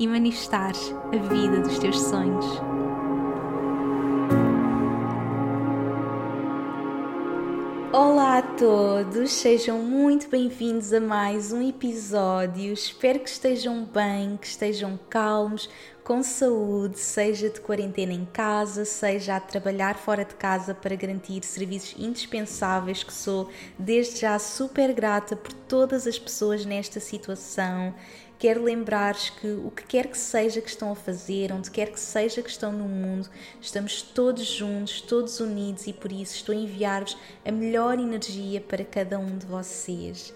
e manifestares a vida dos teus sonhos. Olá a todos, sejam muito bem-vindos a mais um episódio. Espero que estejam bem, que estejam calmos, com saúde, seja de quarentena em casa, seja a trabalhar fora de casa para garantir serviços indispensáveis, que sou desde já super grata por todas as pessoas nesta situação Quero lembrar-vos que o que quer que seja que estão a fazer, onde quer que seja que estão no mundo, estamos todos juntos, todos unidos e por isso estou a enviar-vos a melhor energia para cada um de vocês.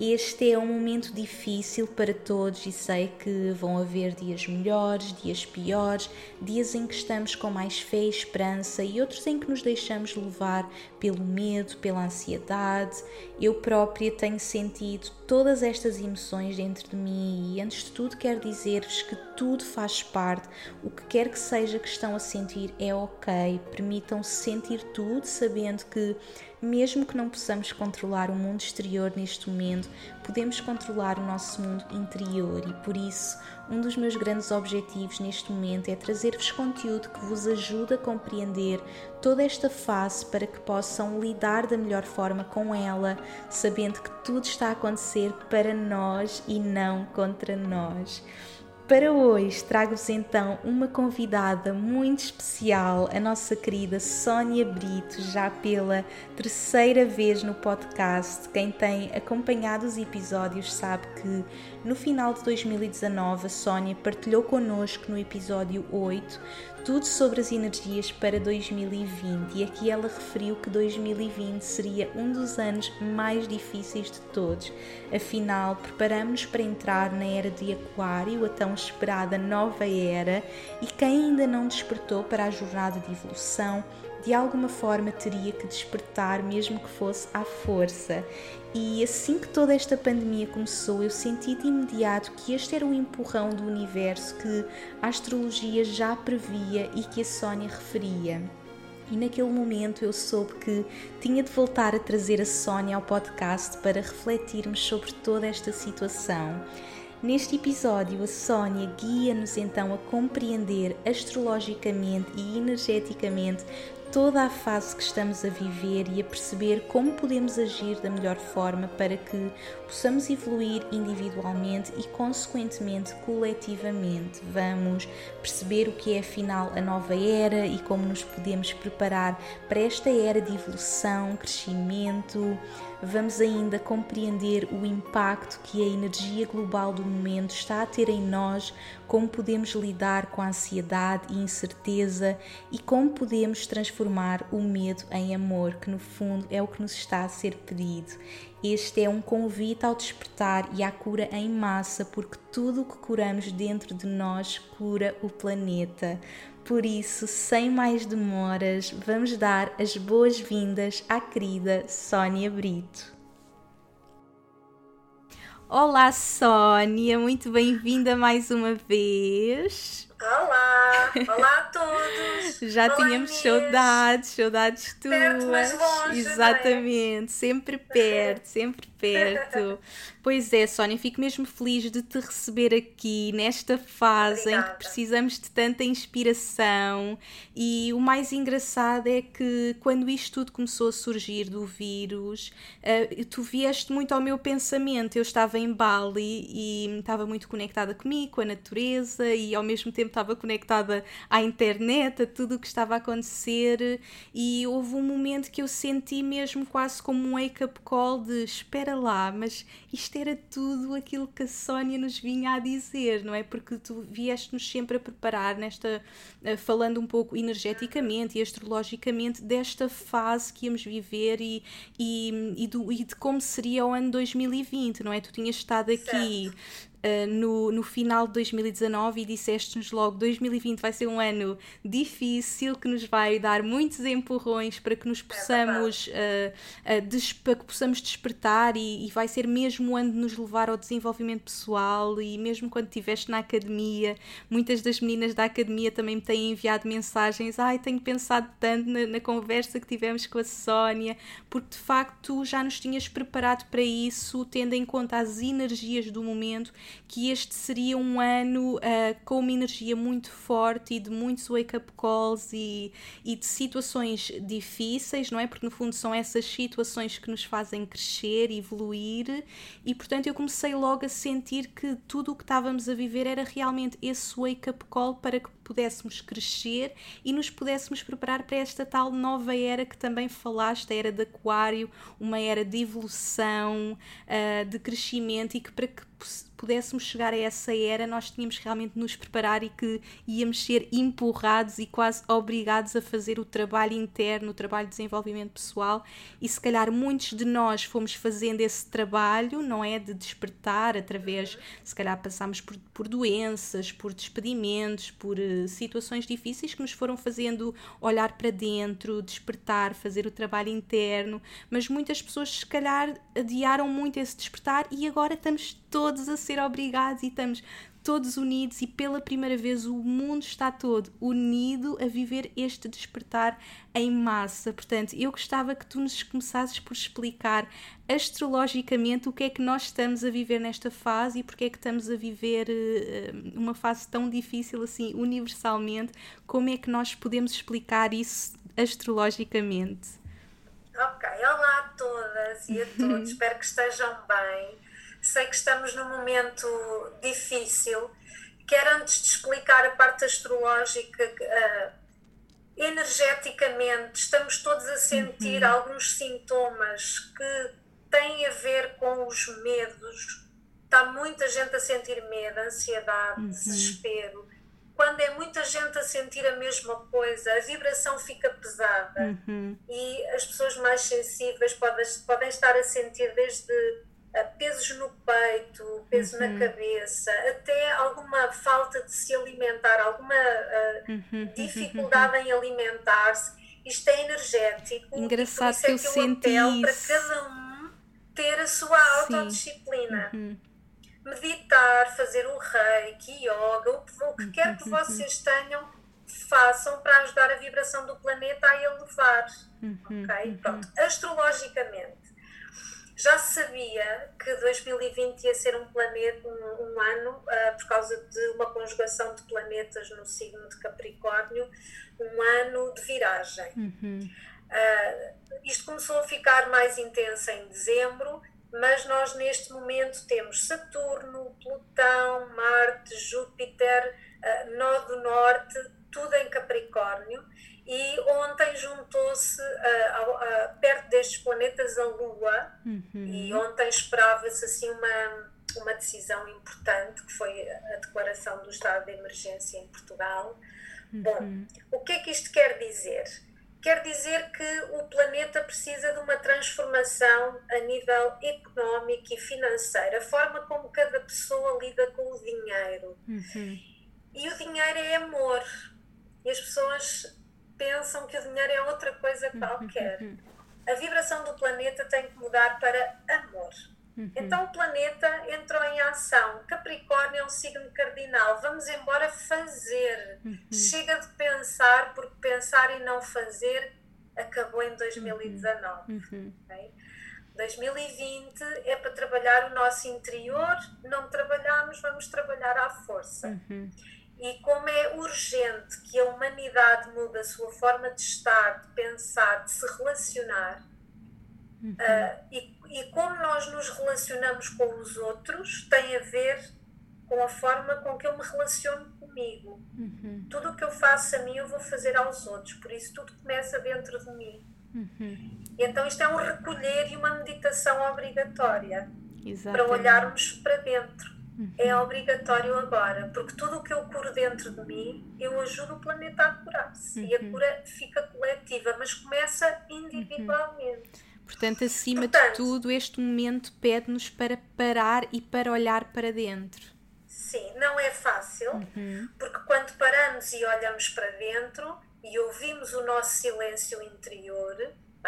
Este é um momento difícil para todos e sei que vão haver dias melhores, dias piores, dias em que estamos com mais fé e esperança e outros em que nos deixamos levar pelo medo, pela ansiedade. Eu própria tenho sentido todas estas emoções dentro de mim e antes de tudo quero dizer-vos que tudo faz parte, o que quer que seja que estão a sentir é ok, permitam-se sentir tudo sabendo que mesmo que não possamos controlar o mundo exterior neste momento, podemos controlar o nosso mundo interior. E por isso um dos meus grandes objetivos neste momento é trazer-vos conteúdo que vos ajude a compreender toda esta fase para que possam lidar da melhor forma com ela, sabendo que tudo está a acontecer para nós e não contra nós. Para hoje trago-vos então uma convidada muito especial, a nossa querida Sónia Brito, já pela terceira vez no podcast. Quem tem acompanhado os episódios sabe que no final de 2019 a Sónia partilhou connosco no episódio 8 tudo sobre as energias para 2020 e aqui ela referiu que 2020 seria um dos anos mais difíceis de todos. Afinal, preparamos-nos para entrar na era de Aquário, a tão esperada nova era, e quem ainda não despertou para a jornada de evolução de alguma forma teria que despertar, mesmo que fosse à força. E assim que toda esta pandemia começou, eu senti de imediato que este era o empurrão do universo que a astrologia já previa e que a Sónia referia. E naquele momento eu soube que tinha de voltar a trazer a Sónia ao podcast para refletirmos sobre toda esta situação. Neste episódio, a Sónia guia-nos então a compreender astrologicamente e energeticamente toda a fase que estamos a viver e a perceber como podemos agir da melhor forma para que possamos evoluir individualmente e, consequentemente, coletivamente. Vamos perceber o que é afinal a nova era e como nos podemos preparar para esta era de evolução, crescimento. Vamos ainda compreender o impacto que a energia global do momento está a ter em nós, como podemos lidar com a ansiedade e incerteza e como podemos transformar o medo em amor, que no fundo é o que nos está a ser pedido. Este é um convite ao despertar e à cura em massa, porque tudo o que curamos dentro de nós cura o planeta. Por isso, sem mais demoras, vamos dar as boas-vindas à querida Sónia Brito. Olá, Sónia, muito bem-vinda mais uma vez. Olá! Olá a todos! Já Olá, tínhamos Inês. saudades, saudades tuas. Perto, mas longe, é? Exatamente, sempre perto, sempre perto. Pois é, Sónia, fico mesmo feliz de te receber aqui nesta fase em que Obrigada. precisamos de tanta inspiração. E o mais engraçado é que quando isto tudo começou a surgir do vírus, eh, tu vieste muito ao meu pensamento. Eu estava em Bali e estava muito conectada comigo, com a natureza e ao mesmo tempo estava conectada à internet, a tudo o que estava a acontecer. E houve um momento que eu senti mesmo quase como um wake-up call de espera lá, mas isto era tudo aquilo que a Sónia nos vinha a dizer, não é? Porque tu vieste-nos sempre a preparar nesta, eh, falando um pouco energeticamente e astrologicamente desta fase que íamos viver e, e, e, do, e de como seria o ano 2020, não é? Tu tinhas estado aqui uh, no, no final de 2019 e disseste-nos logo 2020 vai ser um ano difícil que nos vai dar muitos empurrões para que nos é possamos uh, uh, para que possamos despertar e, e, vai ser mesmo o ano de nos levar ao desenvolvimento pessoal e mesmo quando estiveste na academia muitas das meninas da academia também me têm enviado mensagens ai tenho pensado tanto na, na conversa que tivemos com a Sónia porque de facto já nos tinhas preparado para isso tendo em conta as energias do momento que este seria um ano uh, com uma energia muito forte e de muitos wake-up calls e, e de situações difíceis, não é? Porque no fundo são essas situações que nos fazem crescer, evoluir, e portanto eu comecei logo a sentir que tudo o que estávamos a viver era realmente esse wake-up call para que pudéssemos crescer e nos pudéssemos preparar para esta tal nova era que também falaste, a era de Aquário, uma era de evolução, uh, de crescimento e que para que pudéssemos chegar a essa era, nós tínhamos realmente nos preparar e que íamos ser empurrados e quase obrigados a fazer o trabalho interno, o trabalho de desenvolvimento pessoal, e se calhar muitos de nós fomos fazendo esse trabalho, não é? De despertar através, se calhar passámos por, por doenças, por despedimentos, por uh, situações difíceis que nos foram fazendo olhar para dentro, despertar, fazer o trabalho interno, mas muitas pessoas se calhar adiaram muito esse despertar e agora estamos todos a ser obrigados e estamos todos unidos e pela primeira vez o mundo está todo unido a viver este despertar em massa. Portanto, eu gostava que tu nos começasses por explicar astrologicamente o que é que nós estamos a viver nesta fase e porque é que estamos a viver uh, uma fase tão difícil assim universalmente. Como é que nós podemos explicar isso astrologicamente? Ok, olá a todas e a todos, espero que estejam bem sei que estamos num momento difícil. Quero, antes de explicar a parte astrológica, uh, energeticamente, estamos todos a sentir uhum. alguns sintomas que têm a ver com os medos. Está muita gente a sentir medo, ansiedade, uhum. desespero. Quando é muita gente a sentir a mesma coisa, a vibração fica pesada uhum. e as pessoas mais sensíveis podem, podem estar a sentir desde pesos no peito, peso uhum. na cabeça, até alguma falta de se alimentar, alguma uh, uhum. dificuldade em alimentar-se. Isto é energético. Engraçado e que, é eu que senti isso. para cada um ter a sua autodisciplina. Uhum. Meditar, fazer o reiki, yoga, o que, quer que uhum. vocês tenham, façam para ajudar a vibração do planeta a elevar. Uhum. Ok? Pronto. Astrologicamente, já sabia que 2020 ia ser um planeta, um, um ano, uh, por causa de uma conjugação de planetas no signo de Capricórnio, um ano de viragem. Uhum. Uh, isto começou a ficar mais intenso em dezembro, mas nós neste momento temos Saturno, Plutão, Marte, Júpiter, uh, Nó do Norte, tudo em Capricórnio e ontem juntou-se uh, uh, perto destes planetas a Lua uhum. e ontem esperava-se assim uma, uma decisão importante que foi a declaração do estado de emergência em Portugal. Uhum. Bom, o que é que isto quer dizer? Quer dizer que o planeta precisa de uma transformação a nível económico e financeiro, a forma como cada pessoa lida com o dinheiro. Uhum. E o dinheiro é amor. E as pessoas pensam que o dinheiro é outra coisa qualquer. A vibração do planeta tem que mudar para amor. Então o planeta entrou em ação. Capricórnio é um signo cardinal. Vamos embora fazer. Chega de pensar, porque pensar e não fazer acabou em 2019. Uhum. Okay? 2020 é para trabalhar o nosso interior. Não trabalhamos, vamos trabalhar à força. Uhum. E como é urgente que a humanidade mude a sua forma de estar, de pensar, de se relacionar, uhum. uh, e, e como nós nos relacionamos com os outros tem a ver com a forma com que eu me relaciono comigo. Uhum. Tudo o que eu faço a mim, eu vou fazer aos outros, por isso tudo começa dentro de mim. Uhum. Então, isto é um recolher e uma meditação obrigatória Exatamente. para olharmos para dentro é obrigatório agora, porque tudo o que eu curo dentro de mim, eu ajudo o planeta a curar-se. Uhum. E a uhum. cura fica coletiva, mas começa individualmente. Uhum. Portanto, acima Portanto, de tudo, este momento pede-nos para parar e para olhar para dentro. Sim, não é fácil, uhum. porque quando paramos e olhamos para dentro e ouvimos o nosso silêncio interior,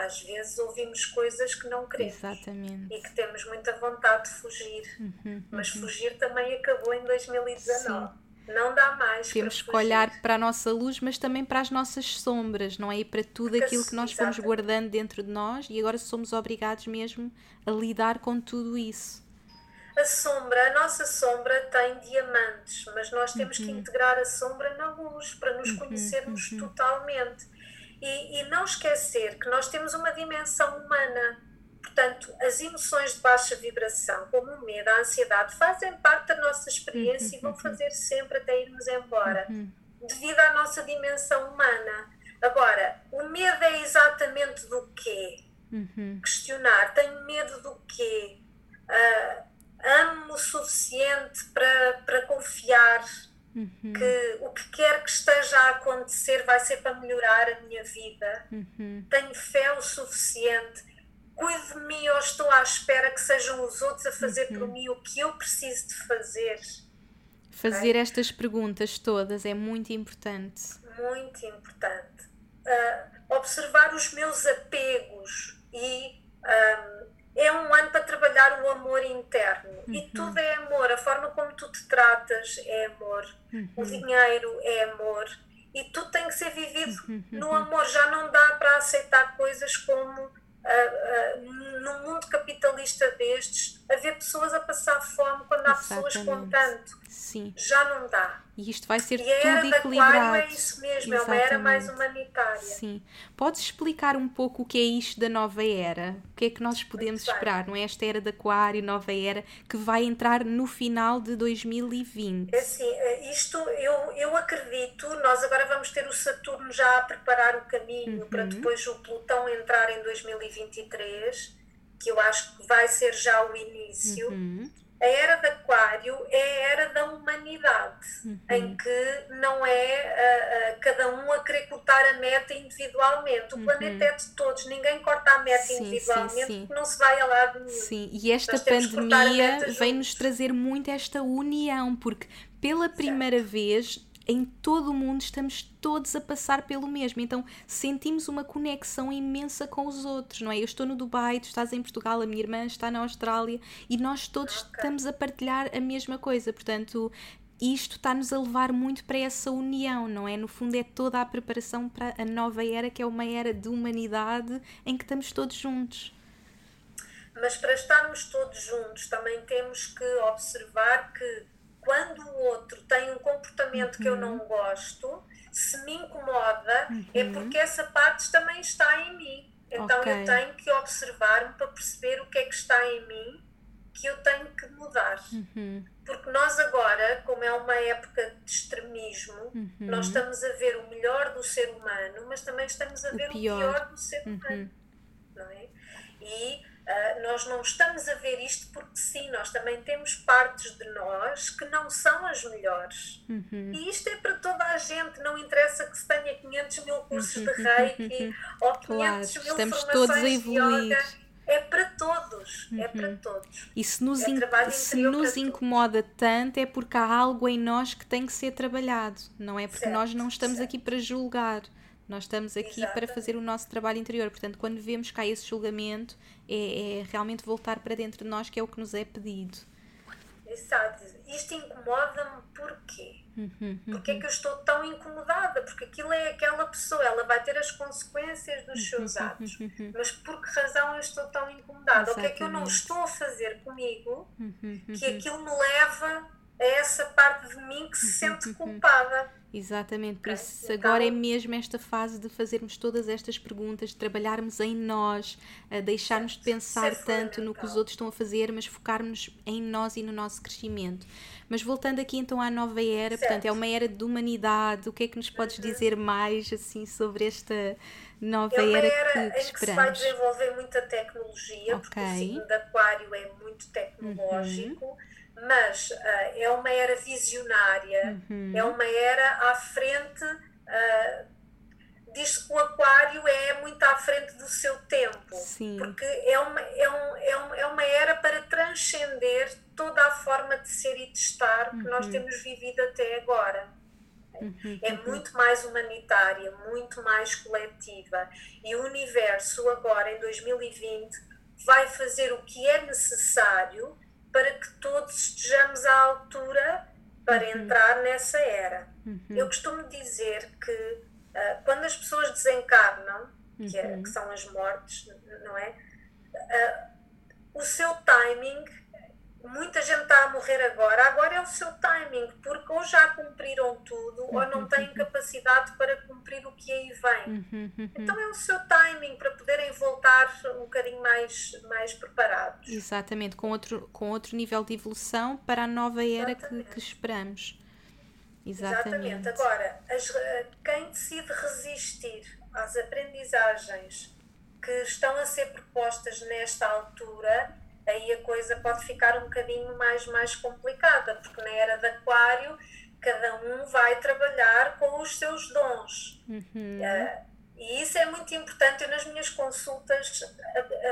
às vezes ouvimos coisas que não queremos Exatamente. e que temos muita vontade de fugir, uhum, mas uhum. fugir também acabou em 2019. Sim. Não dá mais. Temos que olhar para a nossa luz, mas também para as nossas sombras, não é? E para tudo Porque aquilo que nós fomos guardando dentro de nós e agora somos obrigados mesmo a lidar com tudo isso. A sombra, a nossa sombra tem diamantes, mas nós temos uhum. que integrar a sombra na luz para nos uhum, conhecermos uhum. totalmente. E, e não esquecer que nós temos uma dimensão humana. Portanto, as emoções de baixa vibração, como o medo, a ansiedade, fazem parte da nossa experiência e vão fazer sempre até irmos embora, devido à nossa dimensão humana. Agora, o medo é exatamente do quê? Questionar, tenho medo do quê? Uh, amo o suficiente para, para confiar uhum. que o que quer que esteja a acontecer vai ser para melhorar a minha vida. Uhum. Tenho fé o suficiente. Cuido de mim ou estou à espera que sejam os outros a fazer uhum. por mim o que eu preciso de fazer. Fazer estas perguntas todas é muito importante. Muito importante. Uh, observar os meus apegos e um, é um ano para trabalhar o amor interno. Uhum. E tudo é amor. A forma como tu te tratas é amor. Uhum. O dinheiro é amor. E tudo tem que ser vivido uhum. no amor. Já não dá para aceitar coisas como uh, uh, num mundo capitalista destes, haver pessoas a passar fome quando há Exatamente. pessoas com tanto. Sim. Já não dá. E isto vai ser e tudo equilibrado. é isso mesmo, Exatamente. é uma era mais humanitária. Sim. Podes explicar um pouco o que é isto da nova era? O que é que nós podemos esperar? Não é esta era de Aquário, nova era, que vai entrar no final de 2020? É assim, eh, isto eu, eu acredito, nós agora vamos ter o Saturno já a preparar o caminho uhum. para depois o Plutão entrar em 2023, que eu acho que vai ser já o início. Uhum a era de Aquário é a era da humanidade, uhum. em que não é uh, uh, cada um a querer cortar a meta individualmente. O uhum. planeta é de todos, ninguém corta a meta sim, individualmente sim, sim. não se vai a lado nenhum. Sim, e esta pandemia vem-nos trazer muito esta união, porque pela primeira certo. vez em todo o mundo estamos todos a passar pelo mesmo. Então sentimos uma conexão imensa com os outros, não é? Eu estou no Dubai, tu estás em Portugal, a minha irmã está na Austrália e nós todos okay. estamos a partilhar a mesma coisa. Portanto, isto está-nos a levar muito para essa união, não é? No fundo, é toda a preparação para a nova era, que é uma era de humanidade em que estamos todos juntos. Mas para estarmos todos juntos, também temos que observar que quando o outro tem um comportamento que eu não uhum. gosto, se me incomoda, é uhum. é porque essa parte também está em mim. Então okay. eu tenho que observar-me para perceber o que é que está em mim que eu tenho que mudar. Uhum. Porque nós agora, como é uma época de extremismo, uhum. nós estamos a ver o melhor do ser humano, mas também estamos a ver o pior, o pior do ser uhum. humano. Não é? E Uh, nós não estamos a ver isto porque sim, nós também temos partes de nós que não são as melhores. Uhum. E isto é para toda a gente, não interessa que se tenha 500 mil cursos uhum. de reiki ou 500 claro, mil estamos todos a evoluir. Yoga. É para todos, uhum. é para uhum. todos. E se nos, é se nos incomoda todos. tanto é porque há algo em nós que tem que ser trabalhado, não é? Porque certo, nós não estamos certo. aqui para julgar. Nós estamos aqui Exatamente. para fazer o nosso trabalho interior. Portanto, quando vemos cá esse julgamento, é, é, realmente voltar para dentro de nós, que é o que nos é pedido. Exato. Isto incomoda-me porquê? Uhum, uhum. Porquê é que eu estou tão incomodada? Porque aquilo é aquela pessoa, ela vai ter as consequências dos seus uhum, atos. Mas por que razão eu estou tão incomodada? Exatamente. O que é que eu não estou a fazer comigo que aquilo me leva a essa parte de mim que se sente culpada? Exatamente, por isso então, agora é mesmo esta fase de fazermos todas estas perguntas, de trabalharmos em nós, deixarmos de pensar tanto no que os outros estão a fazer, mas focarmos em nós e no nosso crescimento. Mas voltando aqui então à nova era, certo. portanto, é uma era de humanidade, o que é que nos podes uhum. dizer mais assim sobre esta nova é era, era que, que em que se vai desenvolver muita tecnologia, okay. porque o signo de aquário é muito tecnológico. Uhum mas uh, é uma era visionária, uhum. é uma era à frente uh, diz que o aquário é muito à frente do seu tempo. Sim. Porque é uma, é, um, é, um, é uma era para transcender toda a forma de ser e de estar que uhum. nós temos vivido até agora. Uhum. É muito mais humanitária, muito mais coletiva. E o universo, agora em 2020, vai fazer o que é necessário para que todos estejamos à altura para uhum. entrar nessa era. Uhum. Eu costumo dizer que uh, quando as pessoas desencarnam, que, é, uhum. que, são as mortes, não é? Uh, o seu timing muita gente está a morrer agora, agora é o seu timing, porque ou já cumpriram tudo ou não têm capacidade para cumprir o que aí vem. Então é o seu timing para poderem voltar um bocadinho mais, mais preparados. Exatamente, com outro, com outro nível de evolução para a nova era que, que, esperamos. Exatamente. Exatamente. Agora, as, quem decide resistir às aprendizagens que estão a ser propostas nesta altura aí a coisa pode ficar um bocadinho mais, mais complicada, porque na era de Aquário cada um vai trabalhar com os seus dons. Uhum. Uh, e isso é muito importante. Eu, nas minhas consultas,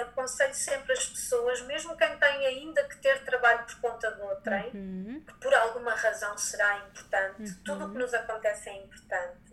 aconselho sempre as pessoas, mesmo quem tem ainda que ter trabalho por conta do outrem, uhum. que por alguma razão será importante, uhum. tudo o que nos acontece é importante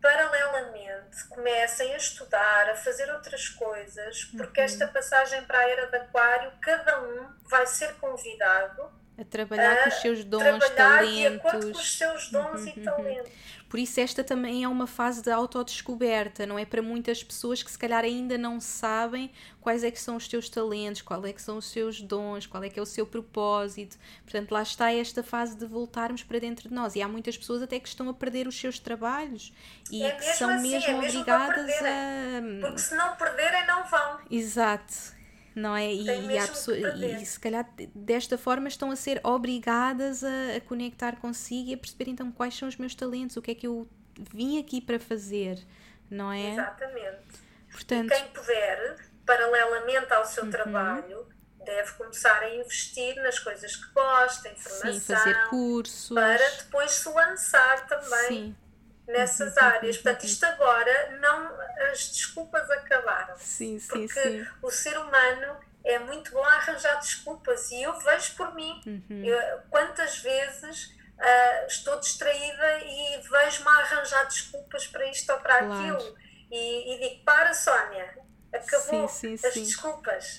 paralelamente comecem a estudar, a fazer outras coisas, porque uhum. esta passagem para a era de Aquário, cada um vai ser convidado a trabalhar a com os seus dons, trabalhar talentos. De acordo com os seus dons uhum, e talentos. Por isso, esta também é uma fase de autodescoberta, não é? Para muitas pessoas que se calhar ainda não sabem quais é que são os teus talentos, qual é que são os seus dons, qual é que é o seu propósito. Portanto, lá está esta fase de voltarmos para dentro de nós. E há muitas pessoas até que estão a perder os seus trabalhos e é que são assim, mesmo, é mesmo obrigadas a. Porque se não perderem, não vão. Exato não é? E, e, há pessoas, e se calhar desta forma estão a ser obrigadas a, a, conectar consigo e a perceber então quais são os meus talentos, o que é que eu vim aqui para fazer, não é? Exatamente. Portanto, e quem puder, paralelamente ao seu uhum. trabalho, deve começar a investir nas coisas que gosta, em formação, Sim, fazer cursos. Para depois se lançar também. Sim nessas áreas. Portanto, isto agora não as desculpas acabaram. Sim, sim, porque sim. o ser humano é muito bom a arranjar desculpas e eu vejo por mim uhum. eu, quantas vezes uh, estou distraída e vejo-me a arranjar desculpas para isto ou para claro. aquilo e, e, digo para Sónia acabou sim, sim, as desculpas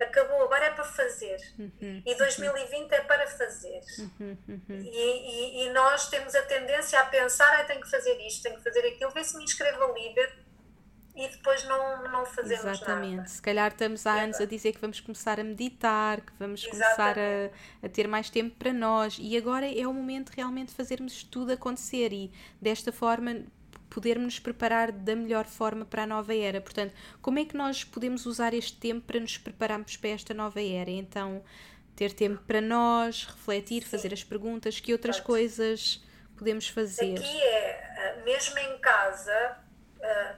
acabou, agora é para fazer. Uhum, e 2020 é para fazer. Uhum, uhum. E, e, e, nós temos a tendência a pensar, ah, tenho que fazer isto, tenho que fazer aquilo, vê se me inscrevo ali, e depois não, não fazemos Exatamente. nada. Se calhar estamos há anos a dizer que vamos começar a meditar, que vamos Exatamente. começar a, a ter mais tempo para nós e agora é o momento realmente de fazermos tudo acontecer e desta forma podermos preparar da melhor forma para a nova era. Portanto, como é que nós podemos usar este tempo para nos prepararmos para esta nova era? Então, ter tempo para nós, refletir, Sim. fazer as perguntas, que outras coisas podemos fazer? Aqui é, eh, mesmo em casa, eh,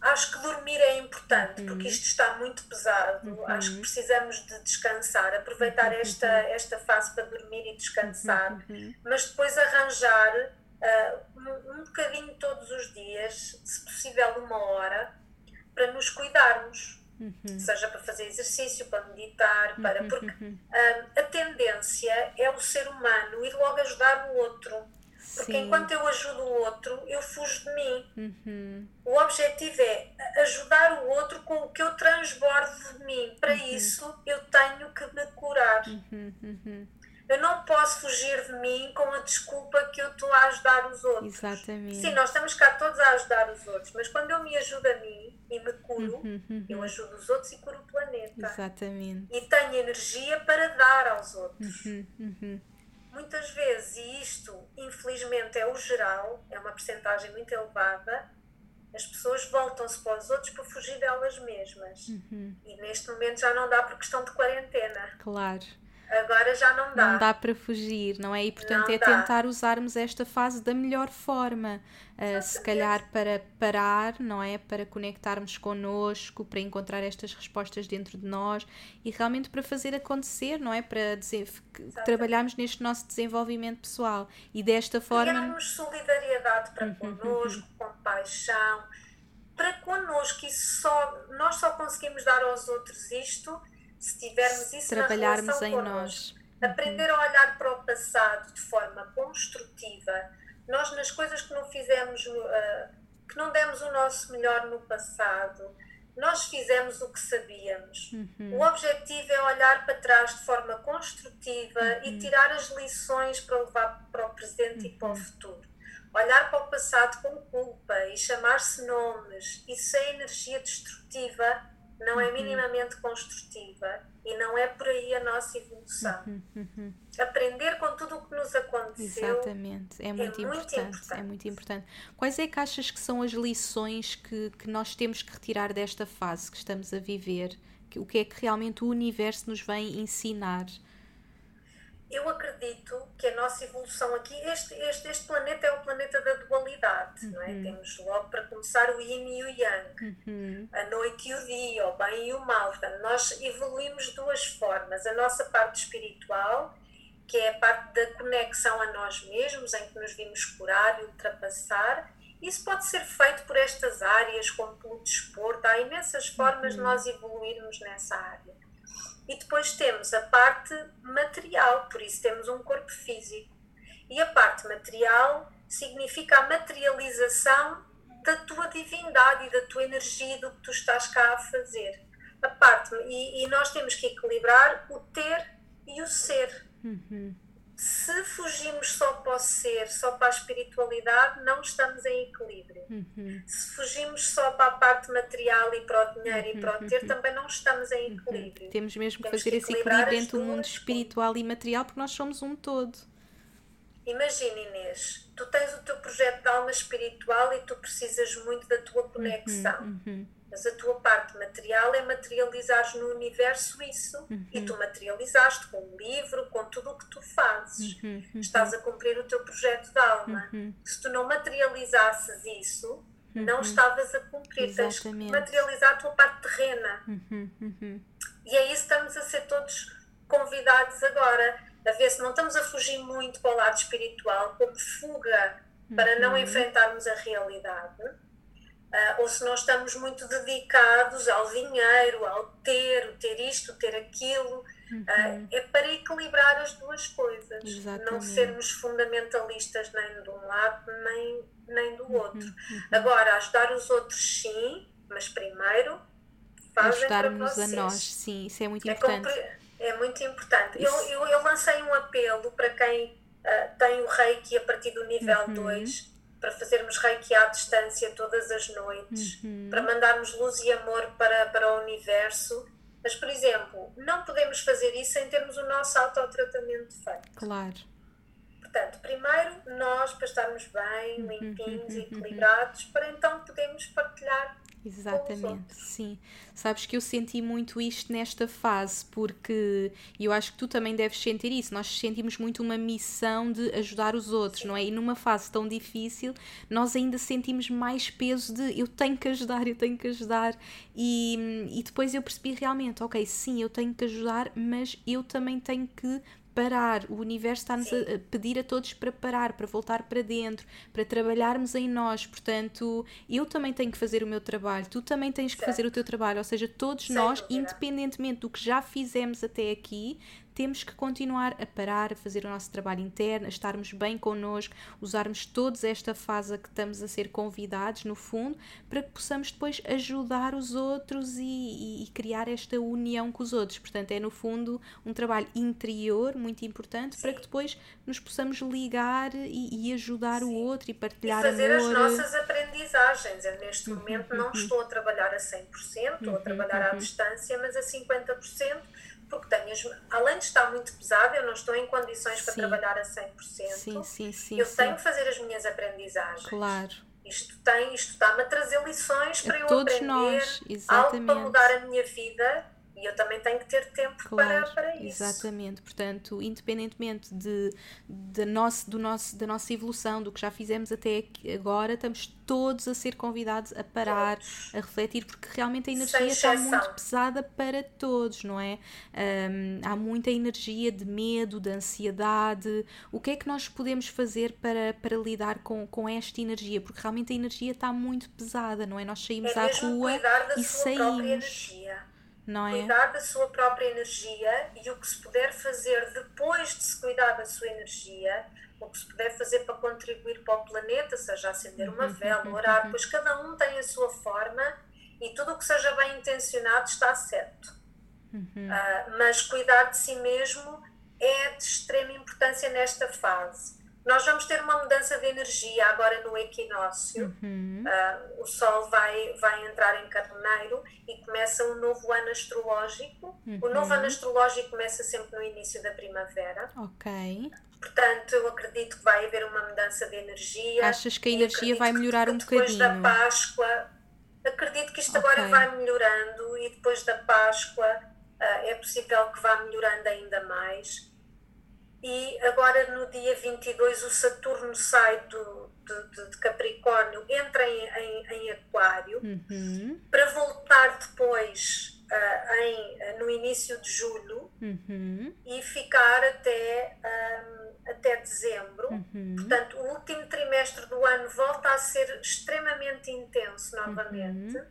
acho que dormir é importante, uhum. porque isto está muito pesado. Uhum. Acho que precisamos de descansar, aproveitar uhum. esta, esta fase para dormir e descansar, uhum. mas depois arranjar uh, um, um bocadinho todos os dias, se possível uma hora, para nos cuidarmos. Uhum. Seja para fazer exercício, para meditar, para. Uhum. Porque uh, a tendência é o ser humano ir logo ajudar o outro. Porque Sim. enquanto eu ajudo o outro, eu fujo de mim. Uhum. O objetivo é ajudar o outro com o que eu transbordo de mim. Para uhum. isso, eu tenho que me curar. Uhum. Uhum. Eu não posso fugir de mim com a desculpa que eu estou a ajudar os outros. Exatamente. Sim, nós estamos cá todos a ajudar os outros, mas quando eu me ajudo a mim e me curo, uhum, uhum. eu ajudo os outros e curo o planeta. Exatamente. E tenho energia para dar aos outros. Uhum, uhum. Muitas vezes, e isto infelizmente é o geral, é uma percentagem muito elevada, as pessoas voltam-se para os outros para fugir delas mesmas. Uhum. E neste momento já não dá por questão de quarentena. Claro agora já não dá. Não dá para fugir, não é? E portanto não é dá. tentar usarmos esta fase da melhor forma. Uh, se calhar para parar, não é? Para conectarmos connosco, para encontrar estas respostas dentro de nós e realmente para fazer acontecer, não é? Para dizer, trabalharmos neste nosso desenvolvimento pessoal e desta forma. Criarmos solidariedade para uhum, connosco, com compaixão, para connosco. Isso só, nós só conseguimos dar aos outros isto se tivermos isso Trabalharmos na relação em connosco. nós. Aprender a olhar para o passado de forma construtiva. Nós, nas coisas que não fizemos, uh, que não demos o nosso melhor no passado, nós fizemos o que sabíamos. Uhum. O objetivo é olhar para trás de forma construtiva uhum. e tirar as lições para levar para o presente uhum. e para o uhum. futuro. Olhar para o passado com culpa e chamar-se nomes, isso é energia destrutiva não é uhum. minimamente construtiva e não é por aí a nossa evolução. Uhum, uhum. Aprender com tudo o que nos aconteceu Exatamente, é muito, é importante, muito importante. É muito importante. Quais é que achas que são as lições que, que nós temos que retirar desta fase que estamos a viver? O que é que realmente o universo nos vem ensinar? Eu acredito que a nossa evolução aqui, este, este, este planeta é o planeta da dualidade, uhum. não é? Uhum. Temos logo para começar o yin e o yang, uhum. a noite e o dia, o bem e o mal. Portanto, nós evoluímos de duas formas. A nossa parte espiritual, que é a parte da conexão a nós mesmos, em que nos vimos curar e ultrapassar. Isso pode ser feito por estas áreas, como pelo desporto. Há imensas formas uhum. de nós evoluirmos nessa área. E depois temos a parte material, por isso temos um corpo físico. E a parte material significa a materialização da tua divindade e da tua energia do que tu estás cá a fazer. A parte, e, e nós temos que equilibrar o ter e o ser. Uhum se fugimos só para o ser, só para a espiritualidade, não estamos em equilíbrio. Uhum. Se fugimos só para a parte material e para o dinheiro uhum. e para o ter, uhum. também não estamos em uhum. equilíbrio. Temos mesmo que fazer esse equilíbrio entre o mundo espiritual e material, porque nós somos um todo. Imagina, Inês, tu tens o teu projeto de alma espiritual e tu precisas muito da tua conexão. Mas a tua parte material é materializares no universo isso. Uhum. E tu materializaste com o livro, com tudo o que tu fazes. Uhum. Uhum. Estás a cumprir o teu projeto de alma. Uhum. Se tu não materializasses isso, não uhum. estavas a cumprir. Exatamente. Tens que materializar a tua parte terrena. Uhum. E é isso que estamos a ser todos convidados agora. A ver se não estamos a fugir muito para o lado espiritual, como fuga para não enfrentarmos a realidade Uh, ou se nós estamos muito dedicados ao dinheiro, ao ter, o ter isto, o ter aquilo, uhum. uh, é para equilibrar as duas coisas, Exatamente. não sermos fundamentalistas nem de um lado nem, nem do uhum, outro. Uhum. Agora, ajudar os outros sim, mas primeiro fazem vocês. a nós, sim, isso é muito importante. É, é muito importante. Eu, eu, eu, lancei um apelo para quem uh, tem o reiki a partir do nível 2 uhum para fazermos reiki à distância todas as noites, uhum. para mandarmos luz e amor para, para o universo. Mas, por exemplo, não podemos fazer isso sem termos o nosso autotratamento feito. Claro. Portanto, primeiro nós, para estarmos bem, limpinhos uhum. equilibrados, para então podermos partilhar Exatamente, sim. Sabes que eu senti muito isto nesta fase, porque eu acho que tu também deves sentir isso. Nós sentimos muito uma missão de ajudar os outros, sim. não é? E numa fase tão difícil, nós ainda sentimos mais peso de eu tenho que ajudar, eu tenho que ajudar. E, e depois eu percebi realmente, ok, sim, eu tenho que ajudar, mas eu também tenho que parar. O universo está-nos a pedir a todos para parar, para voltar para dentro, para trabalharmos em nós. Portanto, eu também tenho que fazer o meu trabalho, tu também tens que fazer o teu trabalho. Ou seja, todos Sem nós, dúvida. independentemente do que já fizemos até aqui, temos que continuar a parar, a fazer o nosso trabalho interno, a estarmos bem connosco, usarmos todos esta fase a que estamos a ser convidados, no fundo, para que possamos depois ajudar os outros e, e, e criar esta união com os outros. Portanto, é no fundo um trabalho interior muito importante Sim. para que depois nos possamos ligar e, e ajudar Sim. o outro e partilhar e fazer amor. as nossas aprendizagens. Eu neste uhum, momento não uhum. estou a trabalhar a 100%, estou a trabalhar à uhum. distância, mas a 50% porque tenho, além de estar muito pesada, eu não estou em condições sim. para trabalhar a 100%. Sim, sim, sim. Eu sim. tenho que fazer as minhas aprendizagens. Claro. Isto tem, isto está-me a trazer lições para a eu aprender nós, algo para mudar a minha vida E eu também tenho que ter tempo claro, para, para isso. Exatamente, portanto, independentemente de, de nosso, do nosso, da nossa evolução, do que já fizemos até agora, estamos todos a ser convidados a parar, todos. a refletir, porque realmente a energia está muito pesada para todos, não é? Um, há muita energia de medo, de ansiedade. O que é que nós podemos fazer para, para lidar com, com esta energia? Porque realmente a energia está muito pesada, não é? Nós saímos é à rua e saímos não é? Cuidar da sua própria energia e o que se puder fazer depois de se cuidar da sua energia, o que se puder fazer para contribuir para o planeta, seja acender uma uhum, vela, uhum, orar, uhum. pois cada um tem a sua forma e tudo o que seja bem intencionado está certo. Uh, mas cuidar de si mesmo é de extrema importância nesta fase. Nós vamos ter uma mudança de energia agora no equinócio. Uhum. Uh, o Sol vai, vai entrar em Carneiro e começa um novo ano astrológico. Uhum. O novo ano astrológico começa sempre no início da primavera. Ok. Portanto, eu acredito que vai haver uma mudança de energia. Achas que a energia vai melhorar um depois bocadinho? Depois da Páscoa, acredito que isto okay. agora vai melhorando e depois da Páscoa uh, é possível que vá melhorando ainda mais e agora no dia 22 o Saturno sai do, de, de Capricórnio, entra em, em, em Aquário, uhum. para voltar depois uh, em, no início de julho uhum. e ficar até, um, até dezembro. Uhum. Portanto, o último trimestre do ano volta a ser extremamente intenso novamente uhum.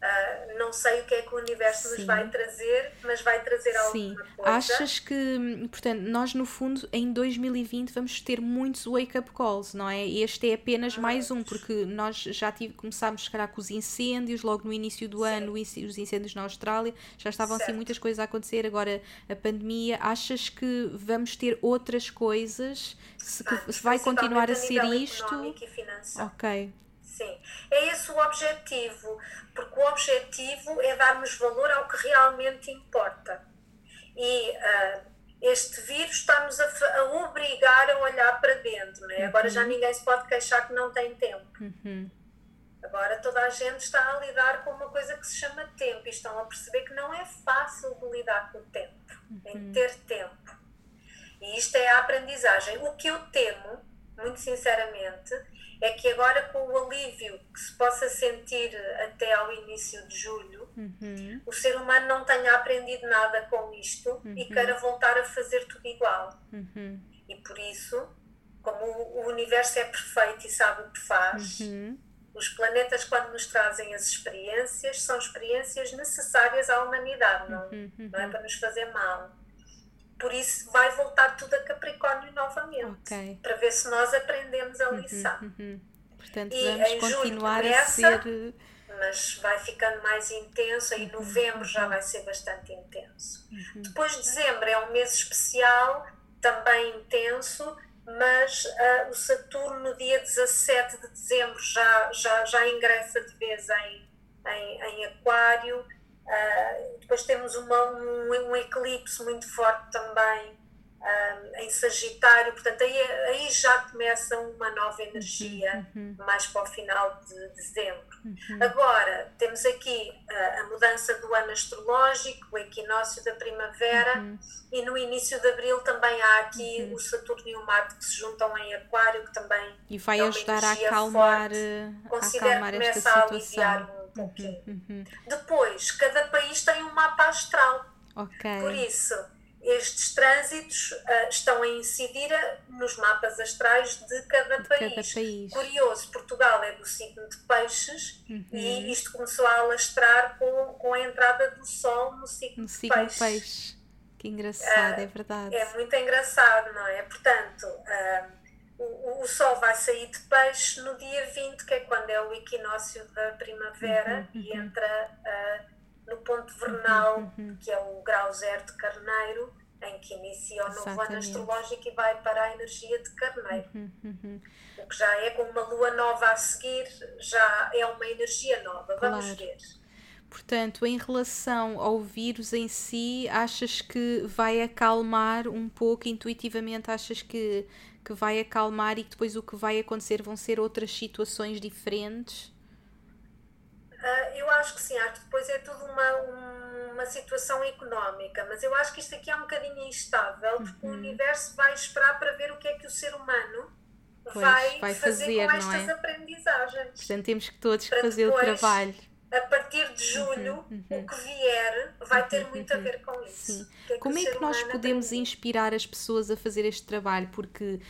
Uh, não sei o que é que o universo Sim. nos vai trazer, mas vai trazer Sim. alguma coisa. Achas que, portanto, nós no fundo em 2020 vamos ter muitos wake-up calls, não é? Este é apenas ah, mais um, porque nós já tive, começámos, se calhar, com os incêndios, logo no início do Sim. ano, os incêndios na Austrália, já estavam assim, certo. assim muitas coisas a acontecer, agora a pandemia. Achas que vamos ter outras coisas? Se, que, se vai continuar a ser isto? Ok. Sim, é esse o objetivo, porque o objetivo é darmos valor ao que realmente importa. E uh, este vírus está-nos a, a, obrigar a olhar para dentro, não é? Agora já uhum. ninguém se pode queixar que não tem tempo. Uhum. Agora toda a gente está a lidar com uma coisa que se chama tempo e estão a perceber que não é fácil de lidar com o tempo, uhum. em ter tempo. E isto é a aprendizagem. O que eu temo, muito sinceramente, é que agora com o alívio que se possa sentir até ao início de julho, uhum. o ser humano não tenha aprendido nada com isto uhum. e queira voltar a fazer tudo igual. Uhum. E por isso, como o universo é perfeito e sabe o que faz, uhum. os planetas, quando nos trazem as experiências, são experiências necessárias à humanidade, não, uhum. não é para nos fazer mal por isso vai voltar tudo a Capricórnio novamente okay. para ver se nós aprendemos a lição. Uhum, uhum. Portanto, e vamos continuar começa, a ser. Mas vai ficando mais intenso, e uhum, novembro já vai ser bastante intenso. Uhum. Depois, dezembro é um mês especial, também intenso, mas uh, o Saturno, no dia 17 de dezembro, já, já, já ingressa de vez em, em, em Aquário Uh, depois temos uma, um, um, eclipse muito forte também uh, em Sagitário, portanto, aí, aí já começa uma nova energia uhum, uhum. mais para o final de dezembro. Uhum. Agora, temos aqui uh, a mudança do ano astrológico, o equinócio da primavera, uhum. e no início de abril também há aqui uhum. o Saturno e o Marte que se juntam em Aquário, que também e vai é ajudar a acalmar, forte. Considero a acalmar esta situação pouquinho. Uhum. Depois, cada país tem um mapa astral. Ok. Por isso, estes trânsitos uh, estão a incidir nos mapas astrais de cada, de país. cada país. Curioso, Portugal é do signo de peixes uhum. e isto começou a alastrar com, com a entrada do Sol no signo, no de signo peixes. peixe. Que engraçado, uh, é verdade. É muito engraçado, não é? Portanto, uh, o, o, Sol vai sair de peixe no dia 20, que é quando é o equinócio da primavera uhum, e uhum. entra uh, no ponto vernal, uhum, uhum. que é o grau zero de carneiro, em que inicia o novo ano astrológico e vai para a energia de carneiro. Uhum, uhum. O que já é com uma lua nova a seguir, já é uma energia nova. Vamos claro. ver. Portanto, em relação ao vírus em si, achas que vai acalmar um pouco intuitivamente? Achas que que vai acalmar e que depois o que vai acontecer vão ser outras situações diferentes? Uh, eu acho que sim, acho que depois é tudo uma, uma situação económica, mas eu acho que isto aqui é um bocadinho instável, porque uhum. o universo vai esperar para ver o que é que o ser humano pois, vai, vai, fazer, fazer com estas é? aprendizagens. Portanto, temos que todos fazer depois, o trabalho. A partir de julho, uhum, uhum. o que vier vai ter muito a ver com isso. É Como é que nós podemos inspirar as pessoas a fazer este trabalho? Porque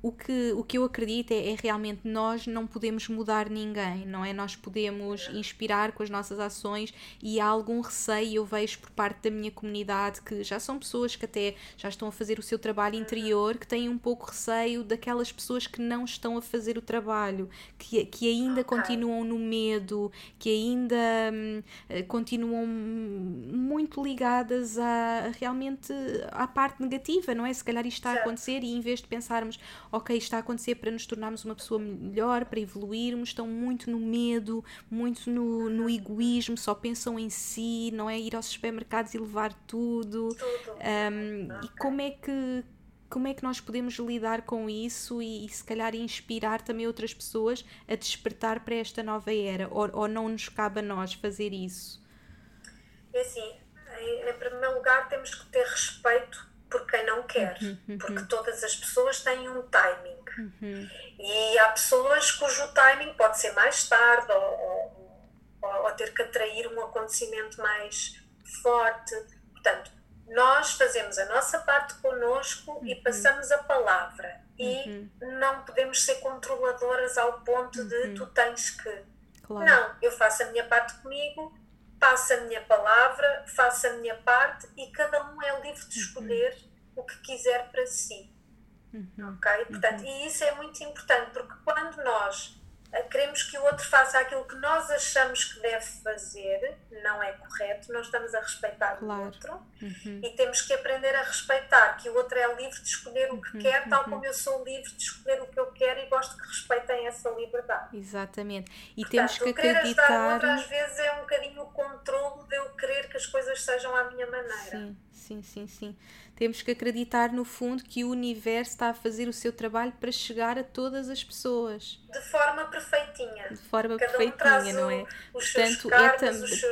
o que, o que eu acredito é, é, realmente nós não podemos mudar ninguém, não é? Nós podemos inspirar com as nossas ações e há algum receio, eu vejo por parte da minha comunidade que já são pessoas que até já estão a fazer o seu trabalho interior, que têm um pouco receio daquelas pessoas que não estão a fazer o trabalho, que, que ainda okay. continuam no medo, que ainda hum, eh, continuam muito ligadas a, realmente à parte negativa, não é? Se calhar isto está a acontecer e em vez de pensarmos ok, está a acontecer para nos tornarmos uma pessoa melhor, para evoluirmos, estão muito no medo, muito no, no egoísmo, só pensam em si, não é? Ir aos supermercados e levar tudo. tudo. Um, e como é que como é que nós podemos lidar com isso e, e, se calhar inspirar também outras pessoas a despertar para esta nova era? Ou, ou não nos cabe a nós fazer isso? É assim, em, em primeiro lugar temos que ter respeito por quem não quer, uhum, uhum. porque todas as pessoas têm um timing. Uhum. E há pessoas cujo timing pode ser mais tarde ou, ou, ou, ter que atrair um acontecimento mais forte. Portanto, nós fazemos a nossa parte connosco e uhum. passamos a palavra. E uhum. não podemos ser controladoras ao ponto de uhum. tu tens que. Claro. Não, eu faço a minha parte comigo, passo a minha palavra, faço a minha parte e cada um é livre de uhum. escolher uhum. o que quiser para si. Uhum. Ok? Portanto, uhum. E isso é muito importante, porque quando nós queremos que o outro faça aquilo que nós achamos que deve fazer, não é correto, não estamos a respeitar claro. o outro uhum. e temos que aprender a respeitar que o outro é livre de escolher o que uhum. quer, tal como eu sou livre de escolher o que eu quero e gosto que respeitem essa liberdade. Exatamente. E Portanto, temos que acreditar. Querer ajudar às vezes é um bocadinho o controle de eu querer que as coisas sejam à minha maneira. Sim, sim, sim, sim temos que acreditar no fundo que o universo está a fazer o seu trabalho para chegar a todas as pessoas. De forma perfeitinha. De forma Cada perfeitinha, um não é? Portanto, é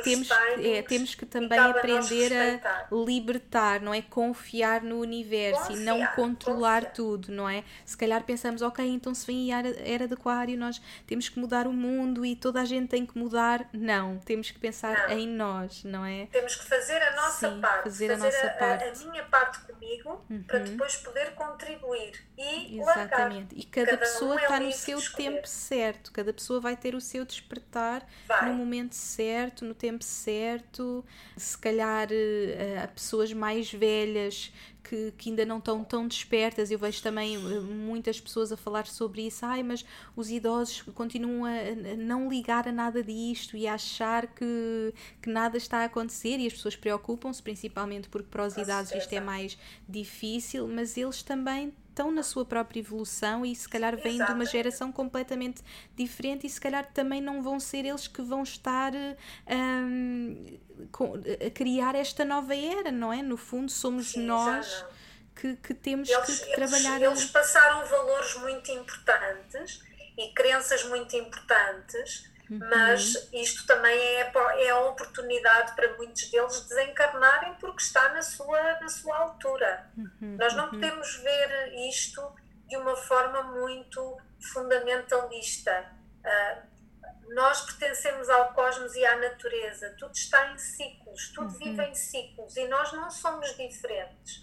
temos, é, temos que também aprender a libertar, não é? Confiar no universo confiar, e não controlar confiar. tudo, não é? Se calhar pensamos, ok, então se vem a era de aquário, nós temos que mudar o mundo e toda a gente tem que mudar. Não, temos que pensar não. em nós, não é? Temos que fazer a nossa Sim, parte, fazer, fazer a, nossa a, parte. a minha parte comigo uhum. para depois poder contribuir e Exatamente. Largar. E cada, cada pessoa um é está no seu tempo certo, cada pessoa vai ter o seu despertar vai. no momento certo, no tempo certo. Se calhar uh, há pessoas mais velhas que, que, ainda não estão tão despertas. Eu vejo também eh, muitas pessoas a falar sobre isso. Ai, mas os idosos continuam a, não ligar a nada disto e a achar que, que nada está a acontecer e as pessoas preocupam-se, principalmente porque para os idosos isto é mais difícil, mas eles também estão na sua própria evolução e se calhar vêm de uma geração completamente diferente e se calhar também não vão ser eles que vão estar um, a criar esta nova era, não é? No fundo, somos Sim, nós que, que, temos eles, que trabalhar. Eles, eles passaram valores muito importantes e crenças muito importantes. Mas isto também é, é a oportunidade para muitos deles desencarnarem porque está na sua, na sua altura. Uhum. Nós não uhum. podemos ver isto de uma forma muito fundamentalista. Uh, nós pertencemos ao cosmos e à natureza, tudo está em ciclos, tudo uhum. vive em ciclos e nós não somos diferentes.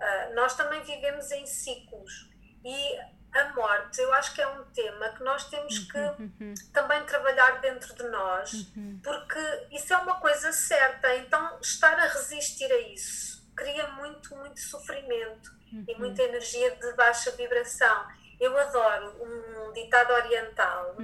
Uh, nós também vivemos em ciclos e a morte, eu acho que é um tema que nós temos que uhum, uhum. também trabalhar dentro de nós, uhum. porque isso é uma coisa certa. Então, estar a resistir a isso cria muito, muito sofrimento e muita energia de baixa vibração. Eu adoro um ditado oriental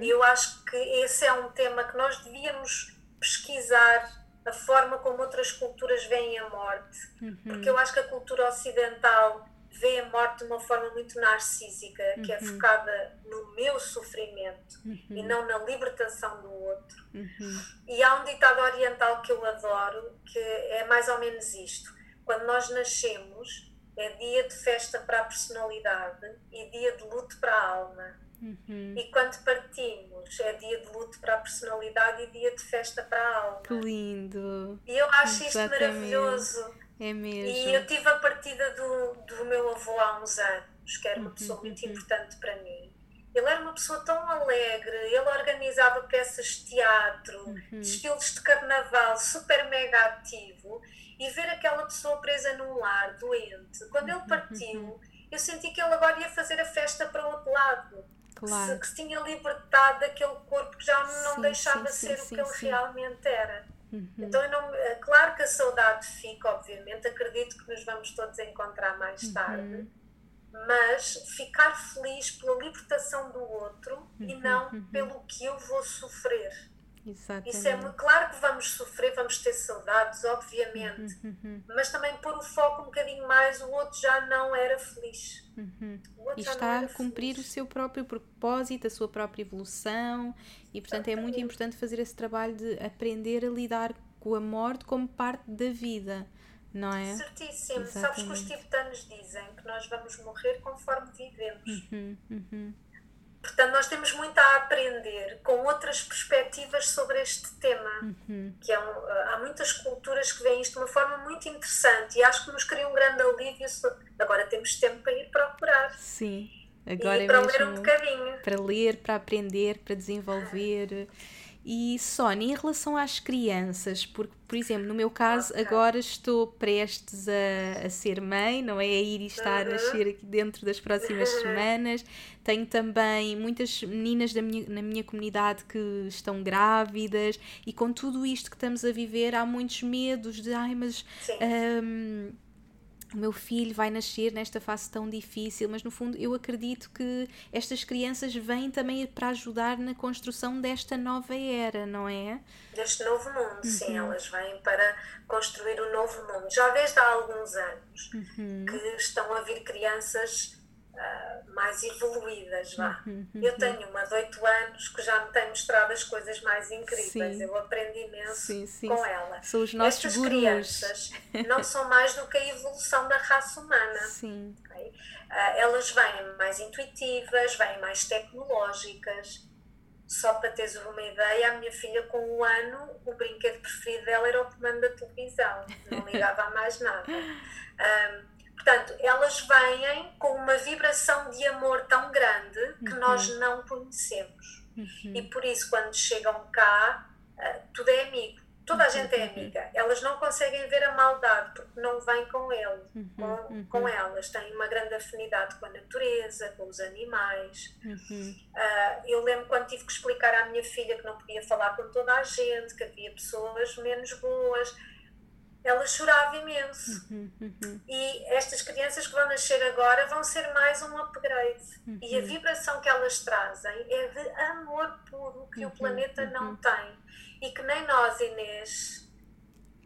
e eu acho que esse é um tema que nós devíamos pesquisar a forma como outras culturas veem a morte, porque eu acho que a cultura ocidental vê a morte de uma forma muito narcísica, uhum. que é uhum. focada no meu sofrimento uhum. e não na libertação do outro. Uhum. E há um ditado oriental que eu adoro, que é mais ou menos isto: quando nós nascemos, é dia de festa para a personalidade e dia de luto para a alma. Uhum. E quando partimos, é dia de luto para a personalidade e dia de festa para a alma. Que lindo! E eu acho isto maravilhoso. É mesmo. E eu tive a partida do, do meu avô há uns anos, que era uma pessoa uhum. muito importante para mim. Ele era uma pessoa tão alegre, ele organizava peças de teatro, uhum. desfiles de carnaval, super mega ativo. E ver aquela pessoa presa num lar, doente, quando ele partiu, eu senti que ele agora ia fazer a festa para o outro lado. Claro. Que, se, tinha libertado daquele corpo que já não sim, deixava sim, ser sim, o que ele realmente era. Uhum. Então, não, é claro que a saudade fica, obviamente, acredito que nos vamos todos encontrar mais Uhum. tarde, mas ficar feliz pela libertação do outro e Uhum, não pelo que eu vou sofrer. Exatamente. Isso é muito claro que vamos sofrer, vamos ter saudades, obviamente, Uhum. mas também pôr o foco um bocadinho mais, o outro já não era feliz. Uhum. O outro E está a cumprir o feliz. seu próprio propósito, a sua própria evolução, e portanto é muito importante fazer esse trabalho de aprender a lidar com a morte como parte da vida, não é? Certíssimo. Sabes que os Exatamente. tibetanos dizem que nós vamos morrer conforme vivemos. Uhum, uhum. Portanto, nós temos muito a aprender com outras perspectivas sobre este tema. Uhum. Que é um, há muitas culturas que veem isto de uma forma muito interessante e acho que nos cria um grande alívio. Agora temos tempo para ir procurar Sim, agora e é para ler um mesmo bocadinho. para ler, para aprender, para desenvolver. E Sónia, em relação às crianças, porque, por exemplo, no meu caso, Ok. agora estou prestes a, a ser mãe, não é? A ir e estar a nascer aqui dentro das próximas semanas. Tenho também muitas meninas da minha, na minha comunidade que estão grávidas, e com tudo isto que estamos a viver, há muitos medos de, ai, mas. Sim. hum, o meu filho vai nascer nesta fase tão difícil, mas no fundo eu acredito que estas crianças vêm também para ajudar na construção desta nova era, não é? Deste novo mundo, sim, Uhum. elas vêm para construir o novo mundo. Já desde há alguns anos Uhum. que estão a vir crianças ah, mais evoluídas, vá. Uhum, Eu tenho uma de 8 anos que já me tem mostrado as coisas mais incríveis. Sim. Eu aprendo imenso Sim, sim. com ela. São os nossos Estas gurus. crianças não são mais do que a evolução da raça humana. Sim. ok? Ah, elas vêm mais intuitivas, vêm mais tecnológicas. Só para teres uma ideia, a minha filha com um ano, o brinquedo preferido dela era o comando da televisão, não ligava a mais nada. Ahm, portanto, elas vêm com uma vibração de amor tão grande que nós não conhecemos. Uhum. E por isso, quando chegam cá, ah, tudo é amigo. Toda a gente é amiga. Elas não conseguem ver a maldade porque não vêm com ele, com, com elas. Têm uma grande afinidade com a natureza, com os animais. Uhum. Ah, eu lembro quando tive que explicar à minha filha que não podia falar com toda a gente, que havia pessoas menos boas. Ela chorava imenso. Uhum. Uhum. E estas crianças que vão nascer agora vão ser mais um upgrade. E a Uhum. vibração que elas trazem é de amor puro que o planeta não tem. E que nem nós, Inês,